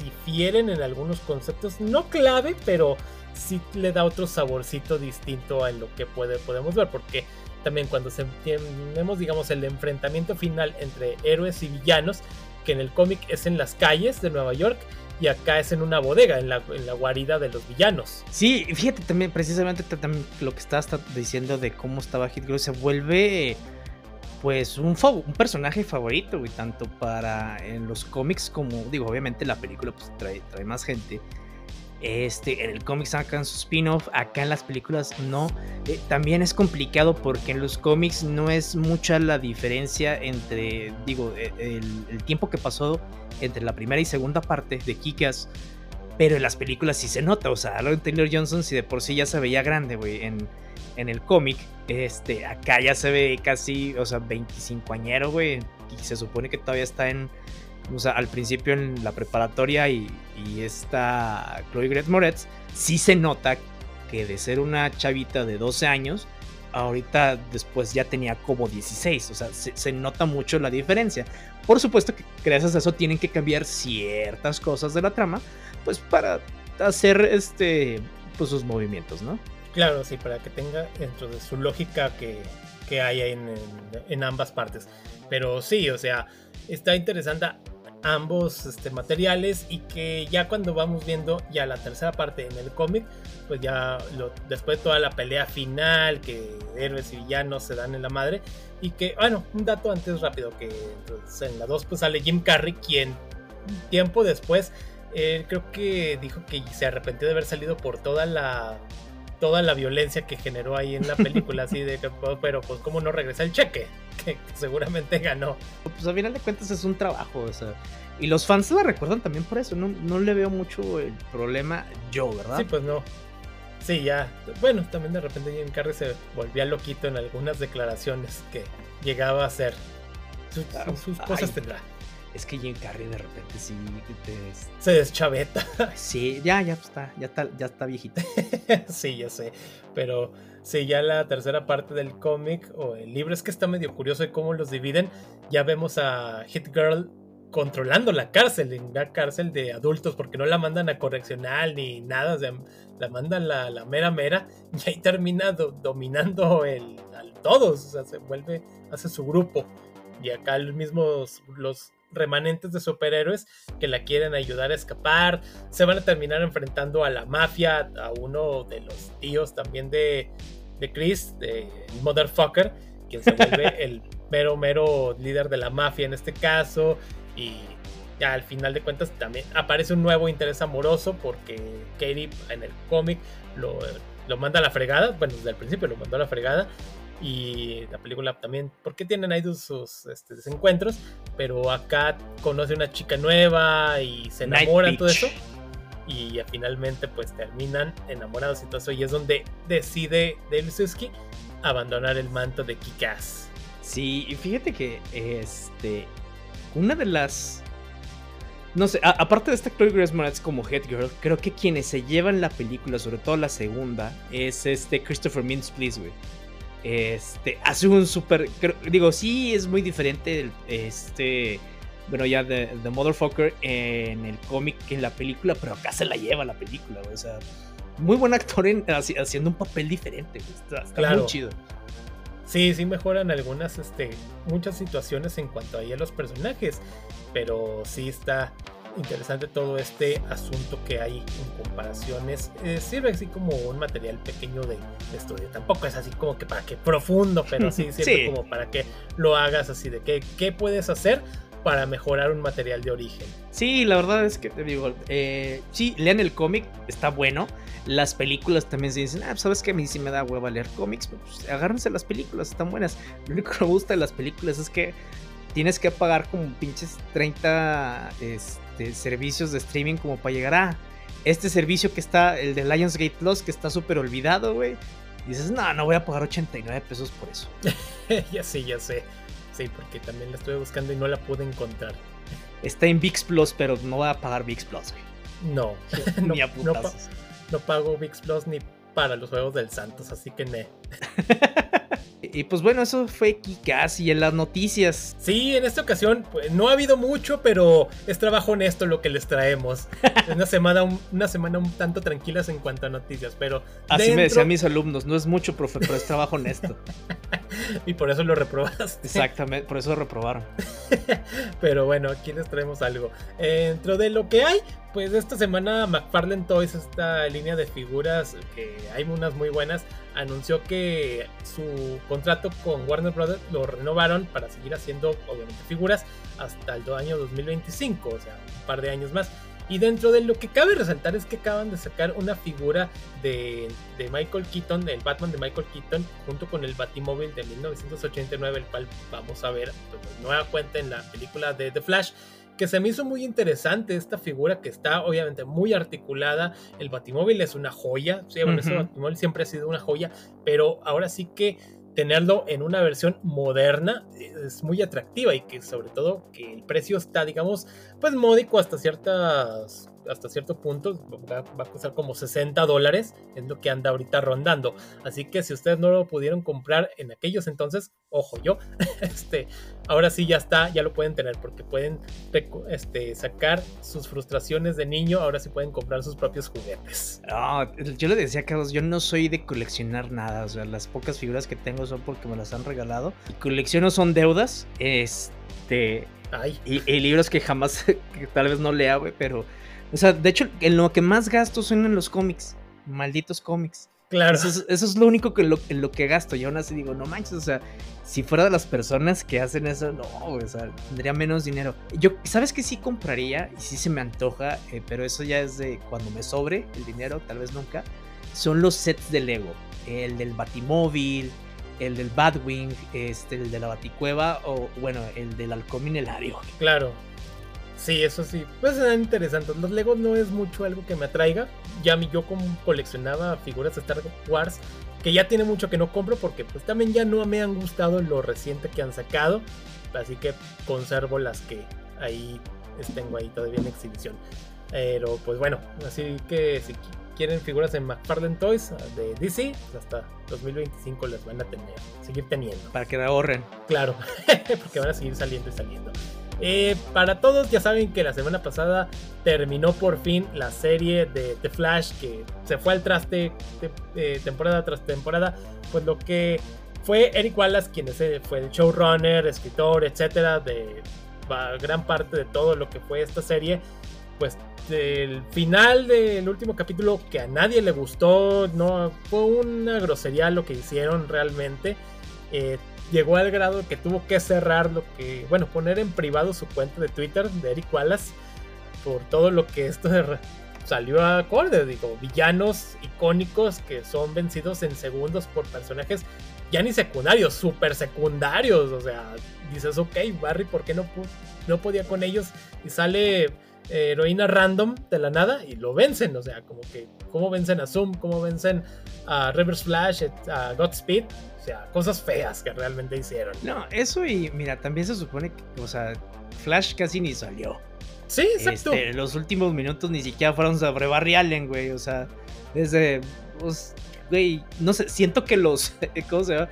difieren en algunos conceptos, no clave, pero sí le da otro saborcito distinto a lo que puede, podemos ver, porque también cuando tenemos, digamos, el enfrentamiento final entre héroes y villanos, que en el cómic es en las calles de Nueva York, y acá es en una bodega, en la, guarida de los villanos.
Sí, fíjate también, precisamente también lo que estás diciendo de cómo estaba Hit se vuelve pues un, un personaje favorito, tanto para en los cómics como, digo, obviamente la película pues trae, trae más gente. Este, en el cómic sacan su spin-off, acá en las películas no. Eh, también es complicado porque en los cómics no es mucha la diferencia entre, digo, e, el, tiempo que pasó entre la primera y segunda parte de Kikas. Pero en las películas sí se nota, o sea, Aaron Taylor Johnson si de por sí ya se veía grande, güey, en, en el cómic, este, acá ya se ve casi, o sea, 25 añero, güey, y se supone que todavía está en, o sea, al principio en la preparatoria y, y esta Chloe Grace Moretz, sí se nota que de ser una chavita de 12 años, ahorita después ya tenía como 16, o sea, se, nota mucho la diferencia. Por supuesto que gracias a eso tienen que cambiar ciertas cosas de la trama, pues para hacer este, pues sus movimientos, ¿no?
Claro, sí, para que tenga dentro de su lógica que, que hay en, en ambas partes. Pero sí, o sea, está interesante ambos este, materiales y que ya cuando vamos viendo ya la tercera parte en el cómic, pues ya lo, después de toda la pelea final, que héroes y villanos se dan en la madre, y que, bueno, un dato antes rápido, que en la 2 pues sale Jim Carrey, quien tiempo después, él creo que dijo que se arrepintió de haber salido por toda la toda la violencia que generó ahí en la película, así de que, pues, pero pues cómo no regresa el cheque, que, seguramente ganó.
Pues a final de cuentas es un trabajo, o sea, y los fans la recuerdan también por eso, no, no le veo mucho el problema yo, ¿verdad?
Sí, pues no. Sí, ya. Bueno, también de repente Jim Carrey se volvía loquito en algunas declaraciones que llegaba a hacer. Sus, cosas tendrá.
Es que Jim Carrey de repente sí
se deschaveta.
Sí, ya, ya está, ya está, ya está viejito.
sí, ya sé. Pero sí, ya la tercera parte del cómic o el libro es que está medio curioso de cómo los dividen. Ya vemos a Hit Girl controlando la cárcel, en la cárcel de adultos, porque no la mandan a correccional ni nada, o sea, la mandan la, la mera mera y ahí termina dominando el, a todos, o sea, se vuelve, hace su grupo. Y acá los mismos, los remanentes de superhéroes que la quieren ayudar a escapar. Se van a terminar enfrentando a la mafia, a uno de los tíos también de, de Chris, de Motherfucker, quien se vuelve el mero, mero líder de la mafia en este caso. Y ya al final de cuentas también aparece un nuevo interés amoroso porque Katie en el cómic lo, lo manda a la fregada. Bueno, desde el principio lo mandó a la fregada y la película también, porque tienen ahí sus este, desencuentros, pero acá conoce una chica nueva y se enamoran todo eso y finalmente pues terminan enamorados y todo eso y es donde decide Dale abandonar el manto de Kikaz.
Sí, y fíjate que este una de las no sé, aparte de esta Chloe Grace Moretz como Head Girl, creo que quienes se llevan la película, sobre todo la segunda, es este Christopher Mintz Please, güey. Este, hace un súper. Digo, sí, es muy diferente. Este. Bueno, ya de, The Motherfucker en el cómic que en la película, pero acá se la lleva la película, O sea, muy buen actor haciendo un papel diferente, Está, muy chido.
Sí, sí mejoran algunas, este, muchas situaciones en cuanto a, a los personajes, pero sí está, interesante todo este asunto que hay en comparaciones. Eh, sirve así como un material pequeño de, estudio. Tampoco es así como que para que profundo, pero sí sirve como para que lo hagas así de que, qué puedes hacer para mejorar un material de origen.
Sí, la verdad es que te digo, eh, sí, lean el cómic, está bueno. Las películas también se dicen, ah, pues, sabes que a mí sí me da hueva leer cómics, pues agárrense las películas, están buenas. Lo único que me gusta de las películas es que tienes que pagar como pinches 30 este, servicios de streaming como para llegar a este servicio que está, el de Lionsgate Plus, que está súper olvidado, güey. Y dices, no, no voy a pagar 89 pesos por eso.
ya sé, ya sé. Sí, porque también la estuve buscando y no la pude encontrar.
Está en VIX Plus, pero no voy a pagar VIX Plus,
güey. No, ni a no, no, pago VIX Plus ni para los juegos del Santos, así que ne.
Y pues bueno, eso fue casi en las noticias.
Sí, en esta ocasión pues, no ha habido mucho, pero es trabajo honesto lo que les traemos. es una semana, una semana un tanto tranquilas en cuanto a noticias, pero...
Así me decían mis alumnos, no es mucho, profe, pero es trabajo honesto.
y por eso lo reprobaste.
Exactamente, por eso lo reprobaron.
pero bueno, aquí les traemos algo. Dentro de lo que hay, pues esta semana McFarlane Toys, esta línea de figuras, que hay unas muy buenas, anunció que su contrato con Warner Brothers lo renovaron para seguir haciendo, obviamente, figuras hasta el año 2025, o sea, un par de años más. Y dentro de lo que cabe resaltar es que acaban de sacar una figura de, de Michael Keaton, el Batman de Michael Keaton, junto con el Batimóvil de 1989, el cual vamos a ver pues, nueva cuenta en la película de The Flash que se me hizo muy interesante esta figura que está obviamente muy articulada. El Batimóvil es una joya, sí, bueno, ese Batimóvil siempre ha sido una joya, pero ahora sí que tenerlo en una versión moderna es muy atractiva y que sobre todo que el precio está, digamos, pues módico hasta ciertas hasta cierto punto va, a costar como 60 dólares, es lo que anda ahorita rondando. Así que si ustedes no lo pudieron comprar en aquellos entonces, ojo yo, este, ahora sí ya está, ya lo pueden tener porque pueden este, sacar sus frustraciones de niño, ahora sí pueden comprar sus propios juguetes.
yo le decía a Carlos, yo no soy de coleccionar nada, o sea, las pocas figuras que tengo son porque me las han regalado. Y colecciono son deudas, este... Y, libros que jamás, que tal vez no lea, güey, pero o sea, de hecho, en lo que más gasto son en los cómics. Malditos cómics.
Claro.
Eso es, lo único que lo, en lo que gasto. Y aún así digo, no manches, o sea, si fuera de las personas que hacen eso, no, o sea, tendría menos dinero. Yo, ¿sabes qué sí compraría? Y sí se me antoja, eh, pero eso ya es de cuando me sobre el dinero, tal vez nunca. Son los sets de Lego. El del Batimóvil, el del Batwing, este, el de la Baticueva, o bueno, el del Halcón Minelario.
Claro. Sí, eso sí. Pues eran interesantes. Los Legos no es mucho algo que me atraiga. Ya yo como coleccionaba figuras de Star Wars, que ya tiene mucho que no compro porque pues también ya no me han gustado lo reciente que han sacado. Así que conservo las que ahí tengo ahí todavía en exhibición. Pero pues bueno, así que si quieren figuras en McFarlane Toys de DC, pues hasta 2025 las van a tener, seguir teniendo.
Para que ahorren.
Claro, porque van a seguir saliendo y saliendo. Eh, para todos, ya saben que la semana pasada terminó por fin la serie de The Flash que se fue al traste de, temporada tras temporada. Pues lo que fue Eric Wallace, quien fue el showrunner, escritor, etcétera, de gran parte de todo lo que fue esta serie. Pues el final del último capítulo que a nadie le gustó, no fue una grosería lo que hicieron realmente. Eh, llegó al grado que tuvo que cerrar lo que, bueno, poner en privado su cuenta de Twitter de Eric Wallace por todo lo que esto salió a acorde, digo, villanos icónicos que son vencidos en segundos por personajes ya ni secundarios, super secundarios, o sea, dices, ok, Barry, ¿por qué no, no podía con ellos? Y sale eh, heroína random de la nada y lo vencen, o sea, como que, ¿cómo vencen a Zoom? ¿Cómo vencen a Reverse Flash, a Godspeed? Sea, cosas feas que realmente hicieron.
No, eso y mira, también se supone que, o sea, Flash casi ni salió.
Sí, exacto.
Este, los últimos minutos ni siquiera fueron sobre Barry Allen, güey. O sea, desde. Pues, güey, no sé, siento que los. ¿Cómo se llama?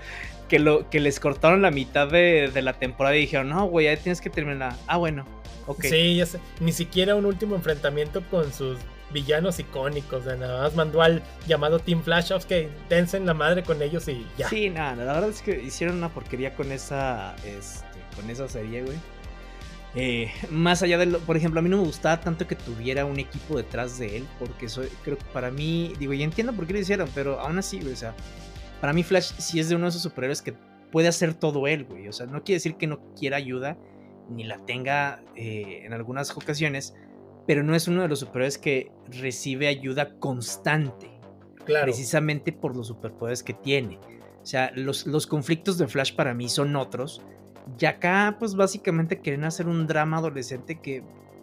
Que, lo, que les cortaron la mitad de, la temporada y dijeron, no, güey, ya tienes que terminar. Ah, bueno, ok.
Sí, ya sé. Ni siquiera un último enfrentamiento con sus villanos icónicos. De nada más mandó al llamado Team Flash, que dense en la madre con ellos y ya.
Sí, nada, la verdad es que hicieron una porquería con esa, este, con esa serie, güey. Eh, más allá de lo, por ejemplo, a mí no me gustaba tanto que tuviera un equipo detrás de él, porque soy, creo que para mí, digo, y entiendo por qué lo hicieron, pero aún así, güey, o sea, para mí Flash sí es de uno de esos superhéroes que puede hacer todo él, güey, o sea, no quiere decir que no quiera ayuda, ni la tenga eh, en algunas ocasiones, pero no es uno de los superhéroes que recibe ayuda constante, claro. precisamente por los superpoderes que tiene. O sea, los, los conflictos de Flash para mí son otros, y acá, pues básicamente quieren hacer un drama adolescente que,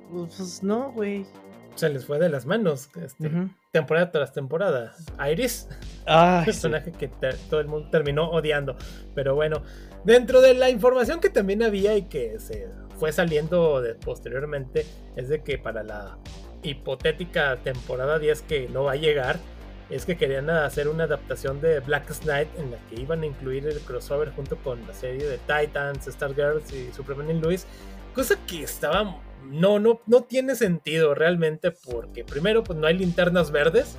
pues no, güey.
Se les fue de las manos, este, temporada tras temporada. Iris, ah, personaje que todo el mundo terminó odiando. Pero bueno, dentro de la información que también había y que se fue saliendo posteriormente, es de que para la hipotética temporada 10 que no va a llegar, es que querían hacer una adaptación de Black Knight en la que iban a incluir el crossover junto con la serie de Titans, Stargirls y Superman y Lois, cosa que estaba no no no tiene sentido realmente porque primero pues no hay linternas verdes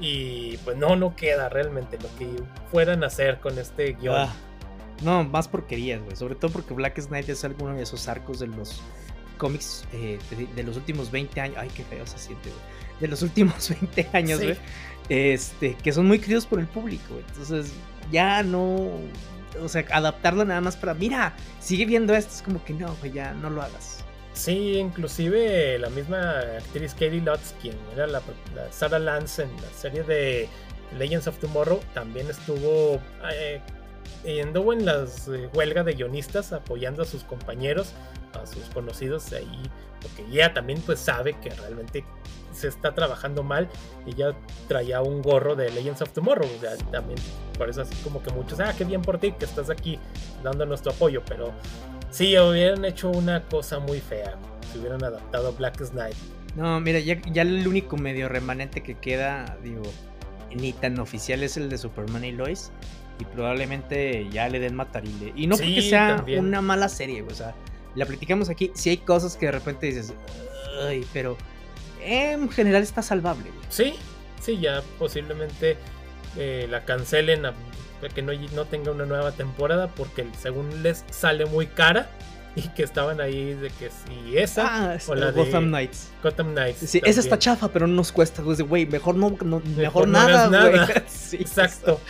y pues no no queda realmente lo que fueran a hacer con este guion. Ah,
no, más porquerías, güey, sobre todo porque Black Knight es alguno de esos arcos de los cómics eh, de, los últimos 20 años. Ay, qué feo se siente, güey. De los últimos 20 años, güey este, que son muy queridos por el público. Entonces, ya no. O sea, adaptarlo nada más para, mira, sigue viendo esto. Es como que no, ya no lo hagas.
Sí, inclusive la misma actriz Katie Lutz, quien era la, Sarah Lance en la serie de Legends of Tomorrow, también estuvo eh, yendo en las eh, huelga de guionistas apoyando a sus compañeros, a sus conocidos ahí, porque ella también pues sabe que realmente se está trabajando mal ya traía un gorro de Legends of Tomorrow. O también por eso así como que muchos, ah, qué bien por ti que estás aquí dando nuestro apoyo, pero sí, hubieran hecho una cosa muy fea si hubieran adaptado Black Knight.
No, mira, ya, ya el único medio remanente que queda, digo, ni tan oficial es el de Superman y Lois. Y probablemente ya le den matarile. Y no porque sea una mala serie, o sea, la platicamos aquí. Si hay cosas que de repente dices, ay, pero en general está salvable.
Sí, sí, ya posiblemente eh, la cancelen a, que no, no tenga una nueva temporada porque según les sale muy cara y que estaban ahí de que si esa
ah, o la de Gotham Knights.
Gotham Knights.
Sí, esa está chafa, pero no nos cuesta. Güey, mejor no, mejor, nada, nada.
sí, exacto.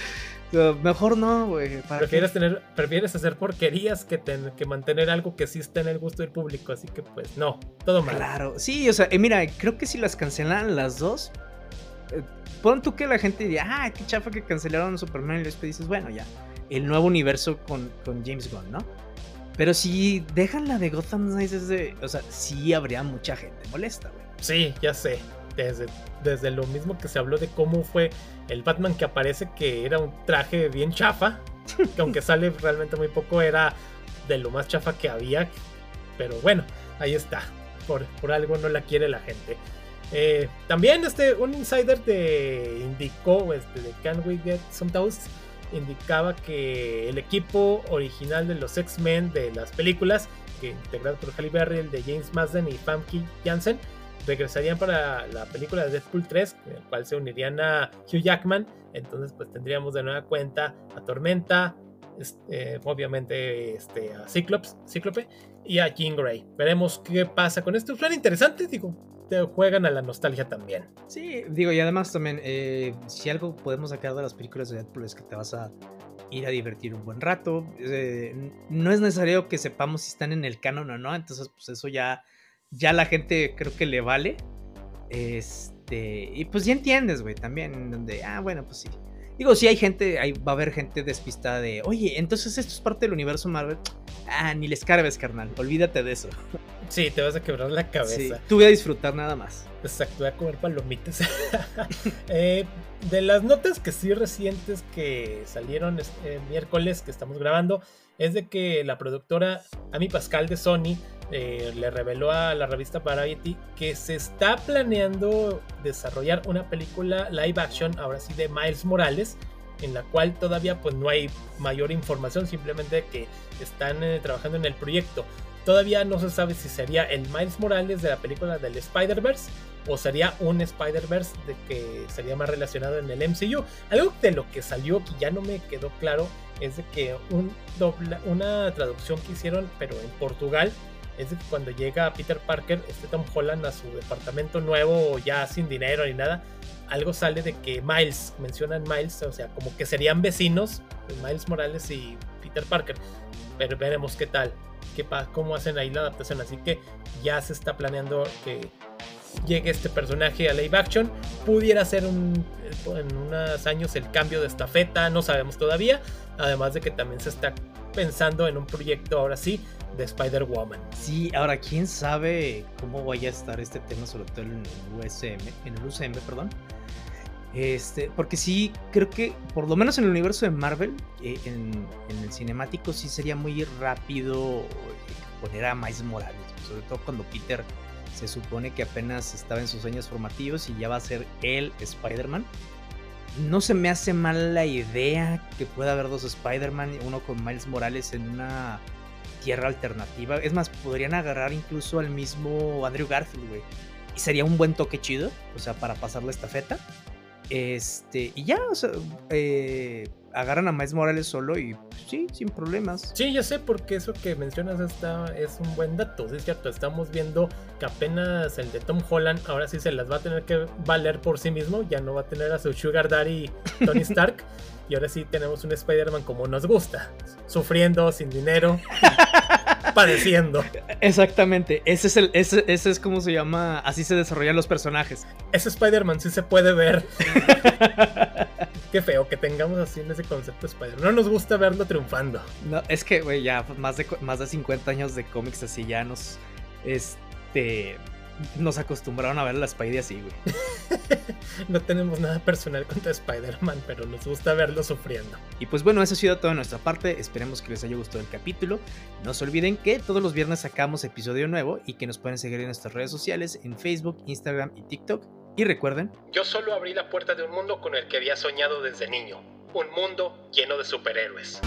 Mejor no, güey.
Prefieres, tener, prefieres hacer porquerías que, que mantener algo que sí está en el gusto del público. Así que, pues, no, todo mal.
Claro, sí, o sea, eh, mira, creo que si las cancelan las dos, eh, pon tú que la gente diría, ah, qué chafa que cancelaron Superman y después dices, bueno, ya, el nuevo universo con, con James Gunn, ¿no? Pero si dejan la de Gotham Knights, o sea, sí habría mucha gente molesta, güey.
Sí, ya sé desde, desde lo mismo que se habló de cómo fue el Batman que aparece, que era un traje bien chafa, que aunque sale realmente muy poco, era de lo más chafa que había. Pero bueno, ahí está. Por, por algo no la quiere la gente. Eh, también este, un insider de indicó, este, de Can We Get Some Toast, indicaba que el equipo original de los X-Men de las películas, que integrado por Halle Berry, el de James Marsden y Famke Janssen, regresarían para la película de Deadpool 3, en el cual se unirían a Hugh Jackman. Entonces, pues tendríamos de nueva cuenta a Tormenta, este, obviamente este, a Cyclops, Cíclope y a Jean Grey. Veremos qué pasa con esto. Plan interesante, digo, juegan a la nostalgia también.
Sí, digo, y además también, eh, si algo podemos sacar de las películas de Deadpool es que te vas a ir a divertir un buen rato. No es necesario que sepamos si están en el canon o no, entonces pues eso ya, ya la gente creo que le vale. Este, y pues ya entiendes, güey, también, donde, ah, bueno, pues sí. Digo, si hay gente, ahí va a haber gente despistada de, oye, entonces esto es parte del universo Marvel. Ah, ni les cargues, carnal, olvídate de eso.
Sí, te vas a quebrar la cabeza. Sí,
tú voy a disfrutar nada más.
Exacto, voy a comer palomitas. eh, de las notas que sí recientes que salieron este miércoles que estamos grabando, es de que la productora Amy Pascal de Sony eh, le reveló a la revista Variety que se está planeando desarrollar una película live action, ahora sí, de Miles Morales, en la cual todavía pues no hay mayor información, simplemente que están eh, trabajando en el proyecto. Todavía no se sabe si sería el Miles Morales de la película del Spider-Verse o sería un Spider-Verse de que sería más relacionado en el MCU. Algo de lo que salió que ya no me quedó claro es de que un una traducción que hicieron, pero en Portugal, es de que cuando llega Peter Parker, este Tom Holland a su departamento nuevo, ya sin dinero ni nada, algo sale de que Miles, mencionan Miles, o sea, como que serían vecinos, Miles Morales y Peter Parker. Pero veremos qué tal cómo hacen ahí la adaptación. Así que ya se está planeando que llegue este personaje a live action. Pudiera ser un, en unos años el cambio de estafeta, no sabemos todavía. Además de que también se está pensando en un proyecto ahora sí de Spider-Woman.
Sí, ahora quién sabe cómo vaya a estar este tema, sobre todo en el USM, en el UCM, perdón. Este, porque sí, creo que por lo menos en el universo de Marvel, eh, en, el cinemático, sí sería muy rápido eh, poner a Miles Morales, sobre todo cuando Peter se supone que apenas estaba en sus años formativos y ya va a ser el Spider-Man. No se me hace mal la idea que pueda haber dos Spider-Man, uno con Miles Morales en una tierra alternativa. Es más, podrían agarrar incluso al mismo Andrew Garfield, güey. Y sería un buen toque chido, o sea, para pasar la estafeta. Este, y ya, o sea, eh, agarran a Miles Morales solo y pues, sí, sin problemas.
Sí, ya sé, porque eso que mencionas está, es un buen dato. Es cierto, estamos viendo que apenas el de Tom Holland ahora sí se las va a tener que valer por sí mismo. Ya no va a tener a su Sugar Daddy Tony Stark. y ahora sí tenemos un Spider-Man como nos gusta, sufriendo, sin dinero. padeciendo.
Exactamente, ese es el, ese, es como se llama, así se desarrollan los personajes.
Ese Spider-Man sí se puede ver. Qué feo que tengamos así en ese concepto de Spider-Man. No nos gusta verlo triunfando.
No, es que, güey, ya más de, más de 50 años de cómics así ya nos, este, nos acostumbraron a ver a la Spidey así, güey.
no tenemos nada personal contra Spider-Man, pero nos gusta verlo sufriendo.
Y pues bueno, eso ha sido todo de nuestra parte. Esperemos que les haya gustado el capítulo. No se olviden que todos los viernes sacamos episodio nuevo y que nos pueden seguir en nuestras redes sociales, en Facebook, Instagram y TikTok. Y recuerden,
yo solo abrí la puerta de un mundo con el que había soñado desde niño. Un mundo lleno de superhéroes.